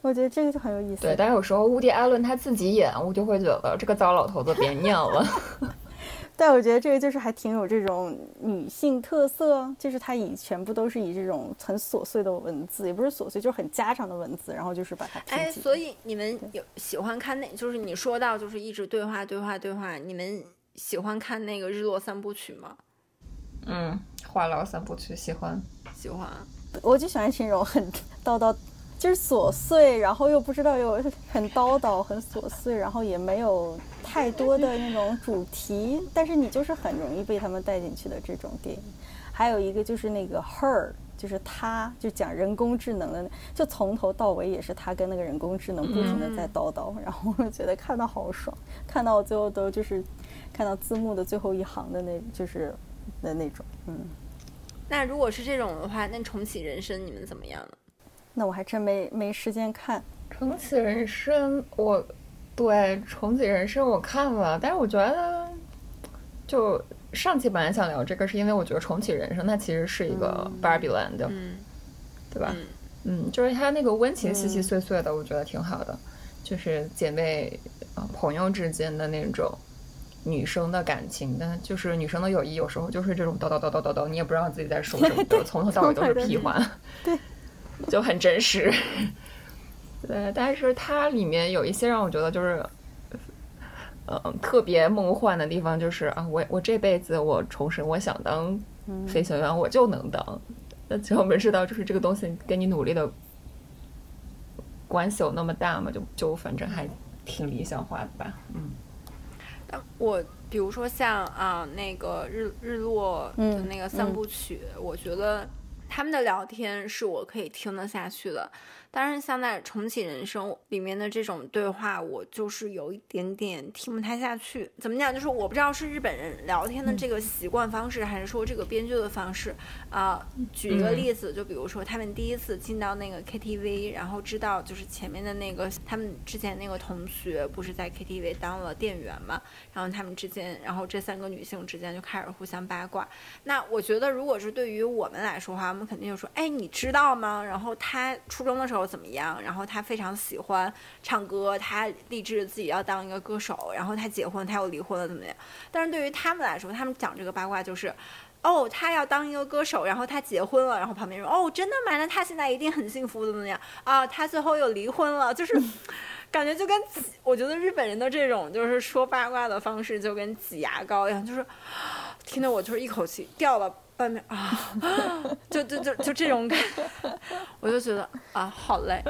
我觉得这个就很有意思。对，但有时候乌迪·艾伦他自己演，我就会觉得这个糟老头子别念了。但我觉得这个就是还挺有这种女性特色，就是他以全部都是以这种很琐碎的文字，也不是琐碎，就是很家常的文字，然后就是把它。哎，所以你们有喜欢看那，就是你说到就是一直对话对话对话，你们喜欢看那个《日落三部曲》吗？嗯，话痨三部曲喜欢喜欢，我就喜欢这种很叨叨。就是琐碎，然后又不知道又很叨叨，很琐碎，然后也没有太多的那种主题，但是你就是很容易被他们带进去的这种电影。还有一个就是那个 Her，就是他，就讲人工智能的，就从头到尾也是他跟那个人工智能不停的在叨叨，然后我觉得看到好爽，看到最后都就是看到字幕的最后一行的那，就是的那种，嗯。那如果是这种的话，那重启人生你们怎么样呢？那我还真没没时间看《重启人生》，我对《重启人生》我看了，但是我觉得，就上期本来想聊这个，是因为我觉得《重启人生》它其实是一个 Barbie Land，嗯，对吧？嗯，就是它那个温情细细碎碎的，我觉得挺好的，就是姐妹啊朋友之间的那种女生的感情，但就是女生的友谊，有时候就是这种叨叨叨叨叨叨，你也不知道自己在说什么，从头到尾都是屁话，对。就很真实，对，但是它里面有一些让我觉得就是，嗯，特别梦幻的地方，就是啊，我我这辈子我重生，我想当飞行员，我就能当。那其实我们知道，就是这个东西跟你努力的关系有那么大吗？就就反正还挺理想化的吧，嗯。我比如说像啊那个日日落的那个三部曲，我觉得。他们的聊天是我可以听得下去的。但是像在重启人生里面的这种对话，我就是有一点点听不太下去。怎么讲？就是我不知道是日本人聊天的这个习惯方式，还是说这个编剧的方式啊。举一个例子，就比如说他们第一次进到那个 KTV，然后知道就是前面的那个他们之前那个同学不是在 KTV 当了店员嘛，然后他们之间，然后这三个女性之间就开始互相八卦。那我觉得，如果是对于我们来说的话，我们肯定就说：“哎，你知道吗？”然后他初中的时候。怎么样？然后他非常喜欢唱歌，他立志自己要当一个歌手。然后他结婚，他又离婚了，怎么样？但是对于他们来说，他们讲这个八卦就是，哦，他要当一个歌手，然后他结婚了，然后旁边说，哦，真的吗？那他现在一定很幸福，怎么样？啊，他最后又离婚了，就是 感觉就跟我觉得日本人的这种就是说八卦的方式就跟挤牙膏一样，就是听得我就是一口气掉了。外面 啊，就就就就这种感觉，我就觉得啊，好累。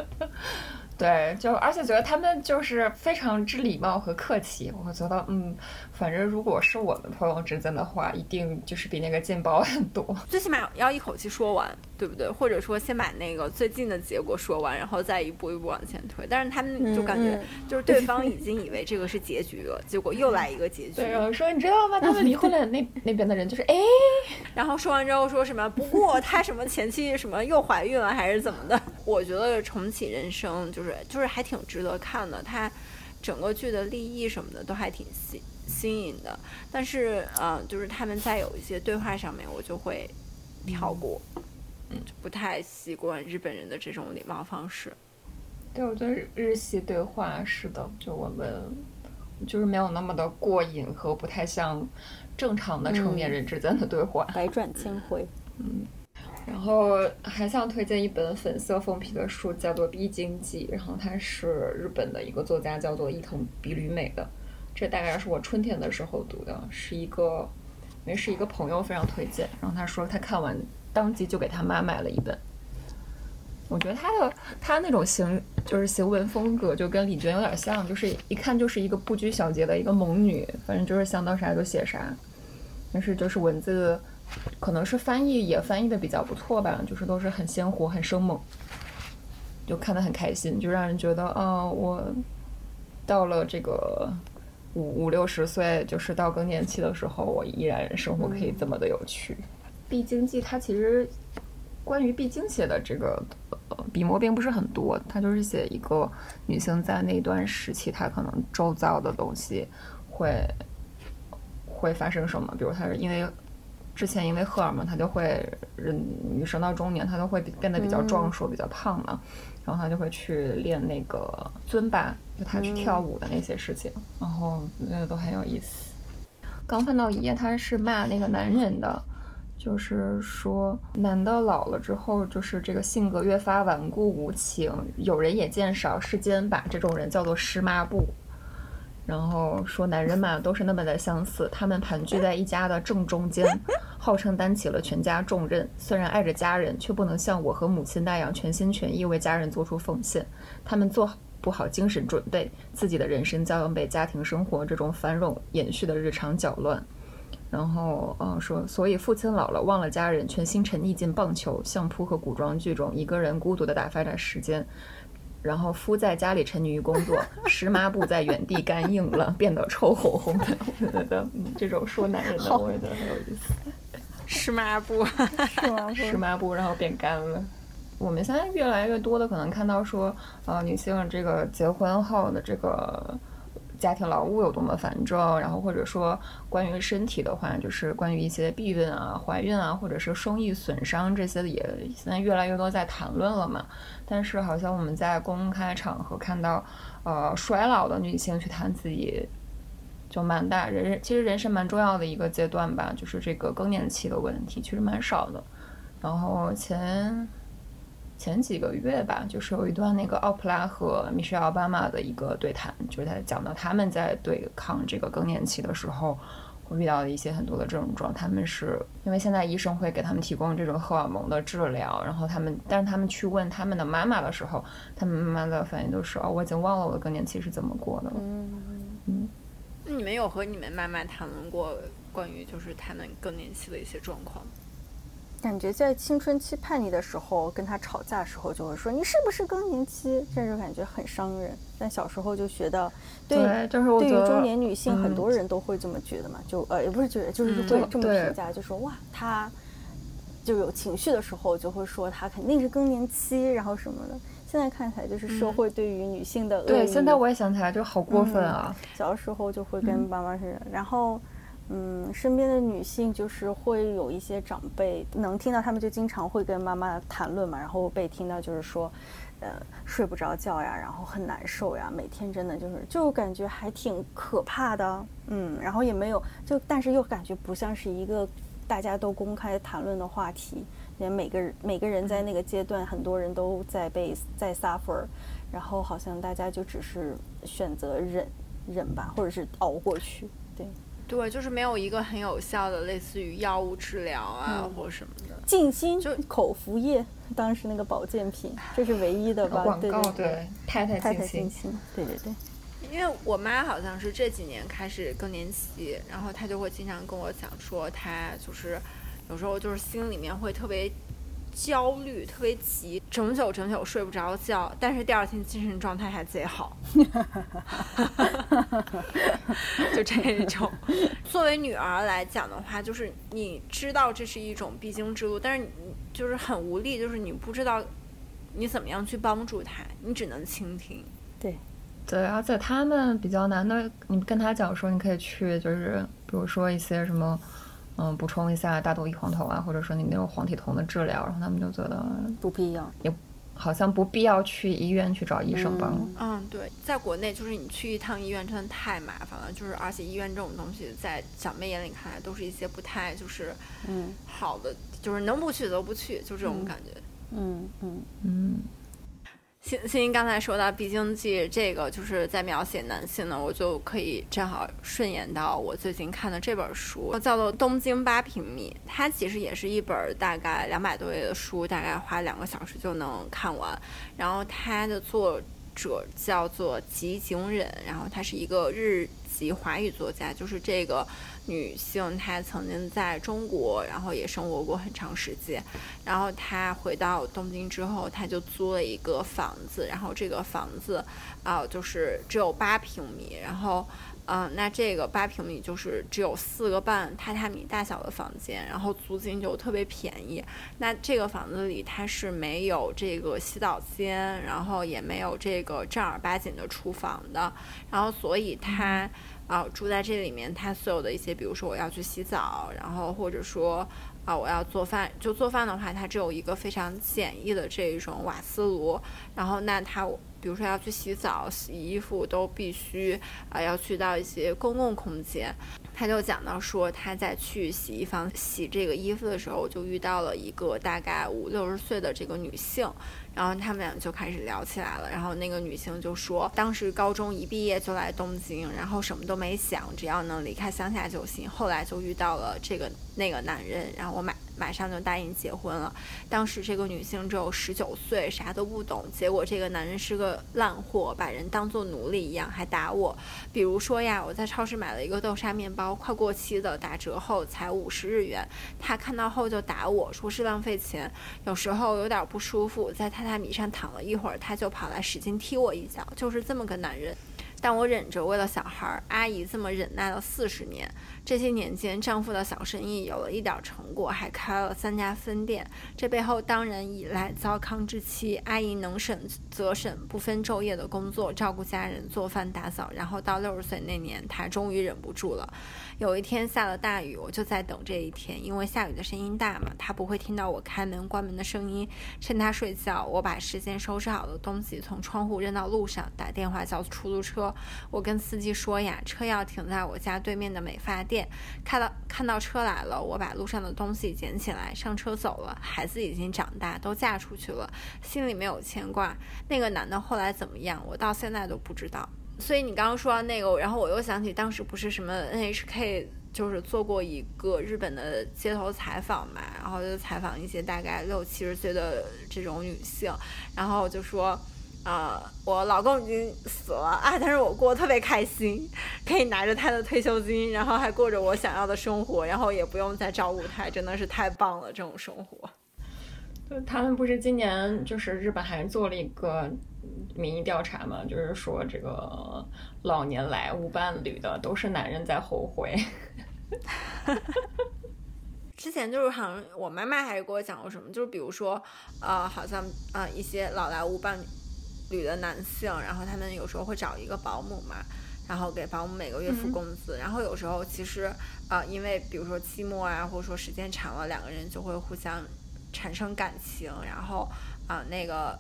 对，就而且觉得他们就是非常之礼貌和客气。我觉得，嗯，反正如果是我们朋友之间的话，一定就是比那个劲爆很多。最起码要一口气说完，对不对？或者说先把那个最近的结果说完，然后再一步一步往前推。但是他们就感觉，就是对方已经以为这个是结局了，结果又来一个结局。对，然后说你知道吗？他们离婚了。那那边的人就是哎，然后说完之后说什么？不过他什么前妻什么又怀孕了还是怎么的？我觉得重启人生就是。就是还挺值得看的，它整个剧的立意什么的都还挺新，新颖的。但是，呃，就是他们在有一些对话上面，我就会跳过，嗯，就不太习惯日本人的这种礼貌方式。对，我觉得日系对话是的，就我们就是没有那么的过瘾和不太像正常的成年人之间的对话，百转千回。嗯，然后还想推荐一本粉色封皮的书，叫做《逼经记》，然后它是日本的一个作家叫做伊藤比吕美的，这大概是我春天的时候读的，是一个，因为是一个朋友非常推荐，然后他说他看完当即就给他妈买了一本。我觉得他的他那种行就是行文风格就跟李娟有点像，就是一看就是一个不拘小节的一个猛女，反正就是想到啥就写啥。但是就是文字，可能是翻译也翻译的比较不错吧，就是都是很鲜活、很生猛，就看得很开心，就让人觉得啊，我到了这个五五六十岁，就是到更年期的时候，我依然生活可以这么的有趣。必经记它其实。关于必经写的这个笔墨并不是很多，它就是写一个女性在那段时期，她可能周遭的东西会会发生什么，比如她是因为之前因为荷尔蒙，她就会人女生到中年她都会变得比较壮硕、比较胖嘛，然后她就会去练那个尊巴，就她去跳舞的那些事情，然后那个都很有意思。刚翻到一页，他是骂那个男人的。就是说，男的老了之后，就是这个性格越发顽固无情，有人也见少，世间把这种人叫做湿抹布。然后说，男人嘛，都是那么的相似，他们盘踞在一家的正中间，号称担起了全家重任，虽然爱着家人，却不能像我和母亲那样全心全意为家人做出奉献。他们做不好精神准备，自己的人生将要被家庭生活这种繁荣延续的日常搅乱。然后，嗯，说，所以父亲老了，忘了家人，全心沉溺进棒球、相扑和古装剧中，一个人孤独地打发着时间。然后夫在家里沉溺于工作，湿抹布在原地干硬了，变得臭烘烘的。我觉得，嗯，这种说男人的，我也觉得很有意思。湿抹布，湿抹布，然后变干了。我们现在越来越多的可能看到说，呃，女性这个结婚后的这个。家庭劳务有多么繁重，然后或者说关于身体的话，就是关于一些避孕啊、怀孕啊，或者是生育损伤这些，也现在越来越多在谈论了嘛。但是好像我们在公开场合看到，呃，衰老的女性去谈自己，就蛮大人，其实人生蛮重要的一个阶段吧，就是这个更年期的问题，其实蛮少的。然后前。前几个月吧，就是有一段那个奥普拉和米歇尔奥巴马的一个对谈，就是在讲到他们在对抗这个更年期的时候会遇到的一些很多的症状。他们是因为现在医生会给他们提供这种荷尔蒙的治疗，然后他们，但是他们去问他们的妈妈的时候，他们妈妈的反应都是哦，我已经忘了我的更年期是怎么过的了。嗯嗯。那你们有和你们妈妈谈论过关于就是他们更年期的一些状况？感觉在青春期叛逆的时候，跟他吵架时候就会说你是不是更年期，这就感觉很伤人。但小时候就觉得，对，就是对于中年女性，很多人都会这么觉得嘛，就呃也不是觉得，就是会这么评价，就说哇，她就有情绪的时候就会说她肯定是更年期，然后什么的。现在看起来就是社会对于女性的对，现在我也想起来就好过分啊。小时候就会跟妈妈是，然后。嗯，身边的女性就是会有一些长辈能听到，他们就经常会跟妈妈谈论嘛，然后被听到就是说，呃，睡不着觉呀，然后很难受呀，每天真的就是就感觉还挺可怕的，嗯，然后也没有就，但是又感觉不像是一个大家都公开谈论的话题，连每个人每个人在那个阶段，很多人都在被在 suffer，然后好像大家就只是选择忍忍吧，或者是熬过去，对。对，就是没有一个很有效的，类似于药物治疗啊，或什么的。静心就口服液，当时那个保健品，这是唯一的吧？广告对，太太太太静心，对对对。因为我妈好像是这几年开始更年期，然后她就会经常跟我讲说，她就是有时候就是心里面会特别。焦虑特别急，整宿整宿睡不着觉，但是第二天精神状态还贼好，就这种。作为女儿来讲的话，就是你知道这是一种必经之路，但是你就是很无力，就是你不知道你怎么样去帮助他，你只能倾听。对，对，而且他们比较难的，你跟他讲说你可以去，就是比如说一些什么，嗯，补充一下大豆异黄酮啊，或者说你那种黄体酮的治疗，然后他们就觉得不必要，也好像不必要去医院去找医生帮。嗯，对，在国内就是你去一趟医院真的太麻烦了，就是而且医院这种东西在小妹眼里看来都是一些不太就是嗯好的，就是能不去都不去，就这种感觉。嗯嗯嗯。欣欣刚才说到必经记这个，就是在描写男性呢，我就可以正好顺延到我最近看的这本书，叫做《东京八平米》。它其实也是一本大概两百多页的书，大概花两个小时就能看完。然后它的作者叫做吉井忍，然后她是一个日籍华语作家，就是这个。女性，她曾经在中国，然后也生活过很长时间。然后她回到东京之后，她就租了一个房子。然后这个房子，啊，就是只有八平米。然后，嗯，那这个八平米就是只有四个半榻榻米大小的房间，然后租金就特别便宜。那这个房子里它是没有这个洗澡间，然后也没有这个正儿八经的厨房的。然后，所以它。啊，住在这里面，他所有的一些，比如说我要去洗澡，然后或者说啊我要做饭，就做饭的话，它只有一个非常简易的这一种瓦斯炉，然后那他比如说要去洗澡、洗衣服，都必须啊要去到一些公共空间。他就讲到说，他在去洗衣房洗这个衣服的时候，就遇到了一个大概五六十岁的这个女性，然后他们俩就开始聊起来了。然后那个女性就说，当时高中一毕业就来东京，然后什么都没想，只要能离开乡下就行。后来就遇到了这个那个男人，然后我买。马上就答应结婚了。当时这个女性只有十九岁，啥都不懂。结果这个男人是个烂货，把人当做奴隶一样，还打我。比如说呀，我在超市买了一个豆沙面包，快过期的，打折后才五十日元。他看到后就打我说是浪费钱。有时候有点不舒服，在榻榻米上躺了一会儿，他就跑来使劲踢我一脚。就是这么个男人。但我忍着，为了小孩，阿姨这么忍耐了四十年。这些年间，丈夫的小生意有了一点成果，还开了三家分店。这背后当然依赖糟糠之妻。阿姨能省则省，不分昼夜的工作，照顾家人，做饭打扫。然后到六十岁那年，她终于忍不住了。有一天下了大雨，我就在等这一天，因为下雨的声音大嘛，她不会听到我开门关门的声音。趁她睡觉，我把事先收拾好的东西从窗户扔到路上，打电话叫出租车。我跟司机说呀，车要停在我家对面的美发店。看到看到车来了，我把路上的东西捡起来，上车走了。孩子已经长大，都嫁出去了，心里没有牵挂。那个男的后来怎么样，我到现在都不知道。所以你刚刚说到那个，然后我又想起当时不是什么 NHK，就是做过一个日本的街头采访嘛，然后就采访一些大概六七十岁的这种女性，然后就说，啊，我老公已经死了啊，但是我过得特别开心，可以拿着他的退休金，然后还过着我想要的生活，然后也不用再照顾他，真的是太棒了，这种生活。他们不是今年就是日本还做了一个。民意调查嘛，就是说这个老年来无伴侣的都是男人在后悔。之前就是好像我妈妈还给我讲过什么，就是比如说呃，好像呃一些老来无伴女的男性，然后他们有时候会找一个保姆嘛，然后给保姆每个月付工资，然后有时候其实啊因为比如说期末啊，或者说时间长了，两个人就会互相产生感情，然后啊那个。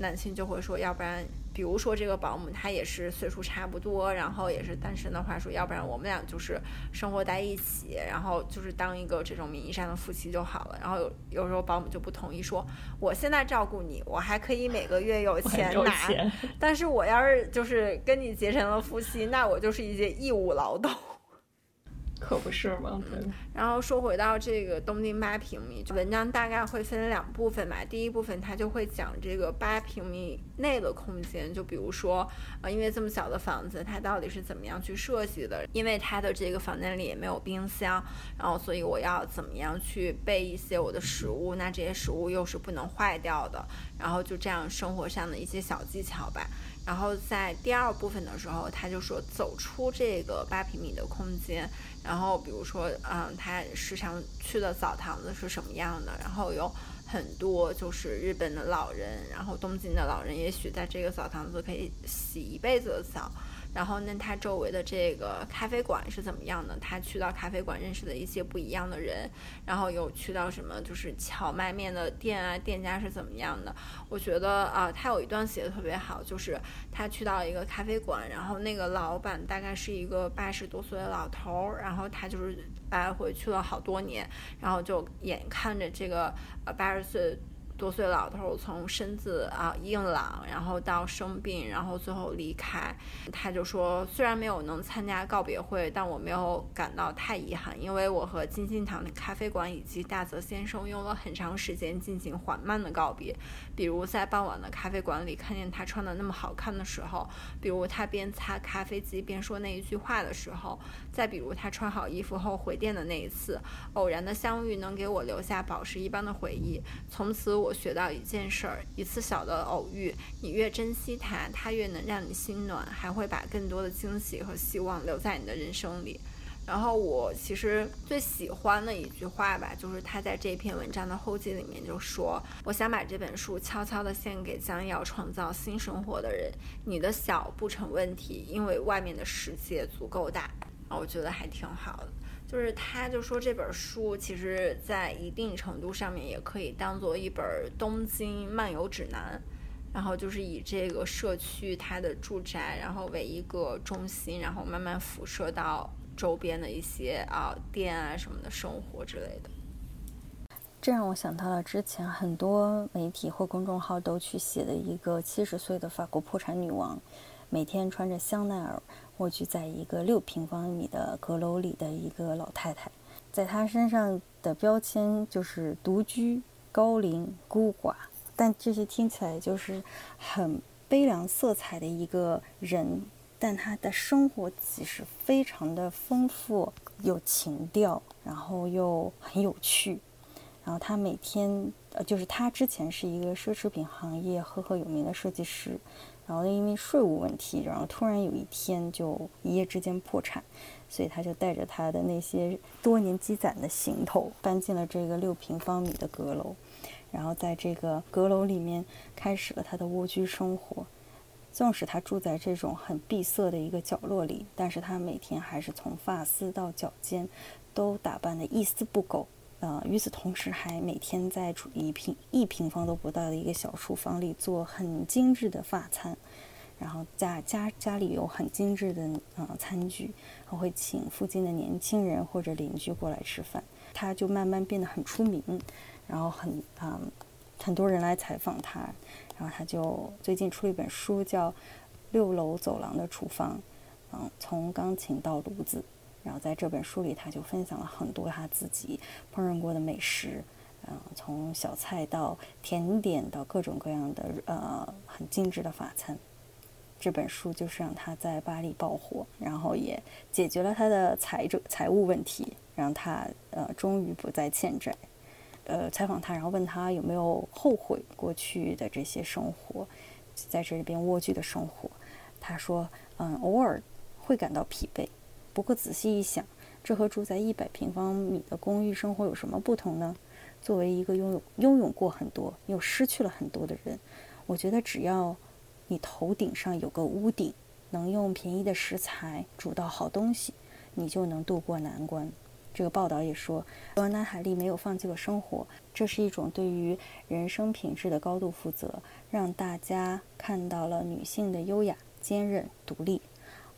男性就会说，要不然，比如说这个保姆，她也是岁数差不多，然后也是单身的话，说要不然我们俩就是生活在一起，然后就是当一个这种名义上的夫妻就好了。然后有有时候保姆就不同意，说我现在照顾你，我还可以每个月有钱拿，但是我要是就是跟你结成了夫妻，那我就是一些义务劳动。可不是吗？对。然后说回到这个东京八平米，文章大概会分两部分吧。第一部分它就会讲这个八平米内的空间，就比如说，呃，因为这么小的房子，它到底是怎么样去设计的？因为它的这个房间里也没有冰箱，然后所以我要怎么样去备一些我的食物？那这些食物又是不能坏掉的。然后就这样生活上的一些小技巧吧。然后在第二部分的时候，他就说走出这个八平米的空间，然后比如说，嗯，他时常去的澡堂子是什么样的，然后有很多就是日本的老人，然后东京的老人，也许在这个澡堂子可以洗一辈子的澡。然后那他周围的这个咖啡馆是怎么样的？他去到咖啡馆认识的一些不一样的人，然后有去到什么就是荞麦面的店啊，店家是怎么样的？我觉得啊，他有一段写的特别好，就是他去到一个咖啡馆，然后那个老板大概是一个八十多岁的老头儿，然后他就是来回去了好多年，然后就眼看着这个呃八十岁。多岁老头从身子啊硬朗，然后到生病，然后最后离开，他就说，虽然没有能参加告别会，但我没有感到太遗憾，因为我和金星堂的咖啡馆以及大泽先生用了很长时间进行缓慢的告别，比如在傍晚的咖啡馆里看见他穿的那么好看的时候，比如他边擦咖啡机边说那一句话的时候，再比如他穿好衣服后回店的那一次，偶然的相遇能给我留下宝石一般的回忆，从此。我学到一件事儿：一次小的偶遇，你越珍惜它，它越能让你心暖，还会把更多的惊喜和希望留在你的人生里。然后我其实最喜欢的一句话吧，就是他在这篇文章的后记里面就说：“我想把这本书悄悄地献给将要创造新生活的人。你的小不成问题，因为外面的世界足够大。”我觉得还挺好的。就是他，就说这本书其实，在一定程度上面也可以当做一本东京漫游指南，然后就是以这个社区它的住宅，然后为一个中心，然后慢慢辐射到周边的一些啊店啊什么的生活之类的。这让我想到了之前很多媒体或公众号都去写的一个七十岁的法国破产女王，每天穿着香奈儿。蜗居在一个六平方米的阁楼里的一个老太太，在她身上的标签就是独居、高龄、孤寡，但这些听起来就是很悲凉色彩的一个人，但她的生活其实非常的丰富，有情调，然后又很有趣。然后她每天，呃，就是她之前是一个奢侈品行业赫赫有名的设计师。然后因为税务问题，然后突然有一天就一夜之间破产，所以他就带着他的那些多年积攒的行头，搬进了这个六平方米的阁楼，然后在这个阁楼里面开始了他的蜗居生活。纵使他住在这种很闭塞的一个角落里，但是他每天还是从发丝到脚尖，都打扮得一丝不苟。呃，与此同时，还每天在一平一平方都不到的一个小厨房里做很精致的法餐，然后家家家里有很精致的呃餐具，还会请附近的年轻人或者邻居过来吃饭。他就慢慢变得很出名，然后很啊很多人来采访他，然后他就最近出了一本书，叫《六楼走廊的厨房》，嗯，从钢琴到炉子。然后在这本书里，他就分享了很多他自己烹饪过的美食，嗯，从小菜到甜点到各种各样的呃很精致的法餐。这本书就是让他在巴黎爆火，然后也解决了他的财政财务问题，让他呃终于不再欠债。呃，采访他，然后问他有没有后悔过去的这些生活，在这边蜗居的生活。他说，嗯，偶尔会感到疲惫。不过仔细一想，这和住在一百平方米的公寓生活有什么不同呢？作为一个拥有拥有过很多又失去了很多的人，我觉得只要你头顶上有个屋顶，能用便宜的食材煮到好东西，你就能渡过难关。这个报道也说，罗南海利没有放弃过生活，这是一种对于人生品质的高度负责，让大家看到了女性的优雅、坚韧、独立。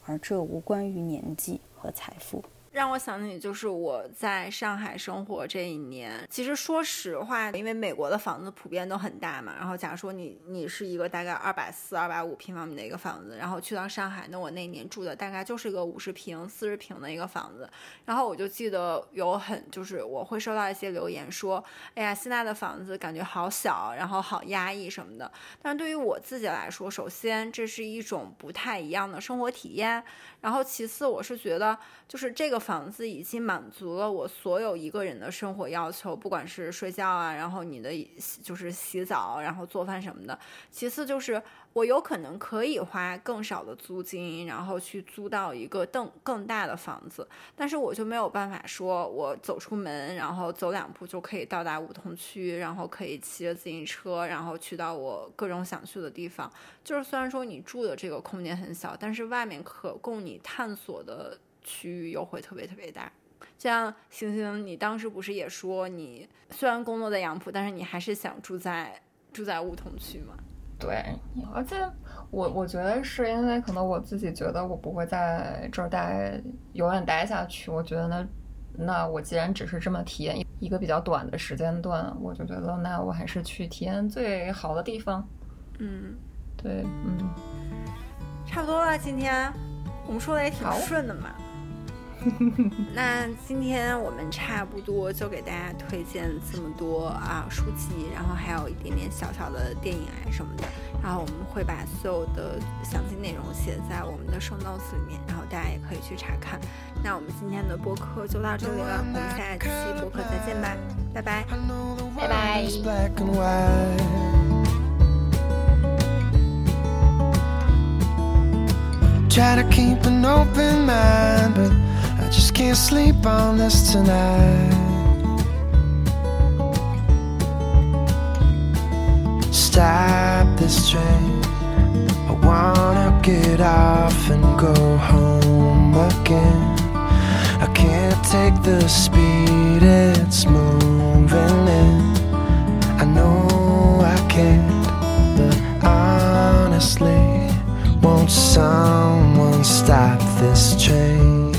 而这无关于年纪和财富。让我想起就是我在上海生活这一年，其实说实话，因为美国的房子普遍都很大嘛。然后假如说你你是一个大概二百四、二百五平方米的一个房子，然后去到上海，那我那年住的大概就是个五十平、四十平的一个房子。然后我就记得有很就是我会收到一些留言说，哎呀，现在的房子感觉好小，然后好压抑什么的。但对于我自己来说，首先这是一种不太一样的生活体验，然后其次我是觉得就是这个。房子已经满足了我所有一个人的生活要求，不管是睡觉啊，然后你的就是洗澡，然后做饭什么的。其次就是我有可能可以花更少的租金，然后去租到一个更更大的房子，但是我就没有办法说，我走出门，然后走两步就可以到达梧桐区，然后可以骑着自行车，然后去到我各种想去的地方。就是虽然说你住的这个空间很小，但是外面可供你探索的。区域又会特别特别大，像星星，你当时不是也说你虽然工作在杨浦，但是你还是想住在住在梧桐区吗？对，而且我我觉得是因为可能我自己觉得我不会在这儿待永远待下去，我觉得那那我既然只是这么体验一个比较短的时间段，我就觉得那我还是去体验最好的地方。嗯，对，嗯，差不多了，今天我们说的也挺顺的嘛。那今天我们差不多就给大家推荐这么多啊书籍，然后还有一点点小小的电影啊什么的，然后我们会把所有的详细内容写在我们的 show notes 里面，然后大家也可以去查看。那我们今天的播客就到这里了，我们下一期播客再见吧，拜拜，拜拜。I just can't sleep on this tonight. Stop this train. I wanna get off and go home again. I can't take the speed it's moving in. I know I can't, but honestly, won't someone stop this train?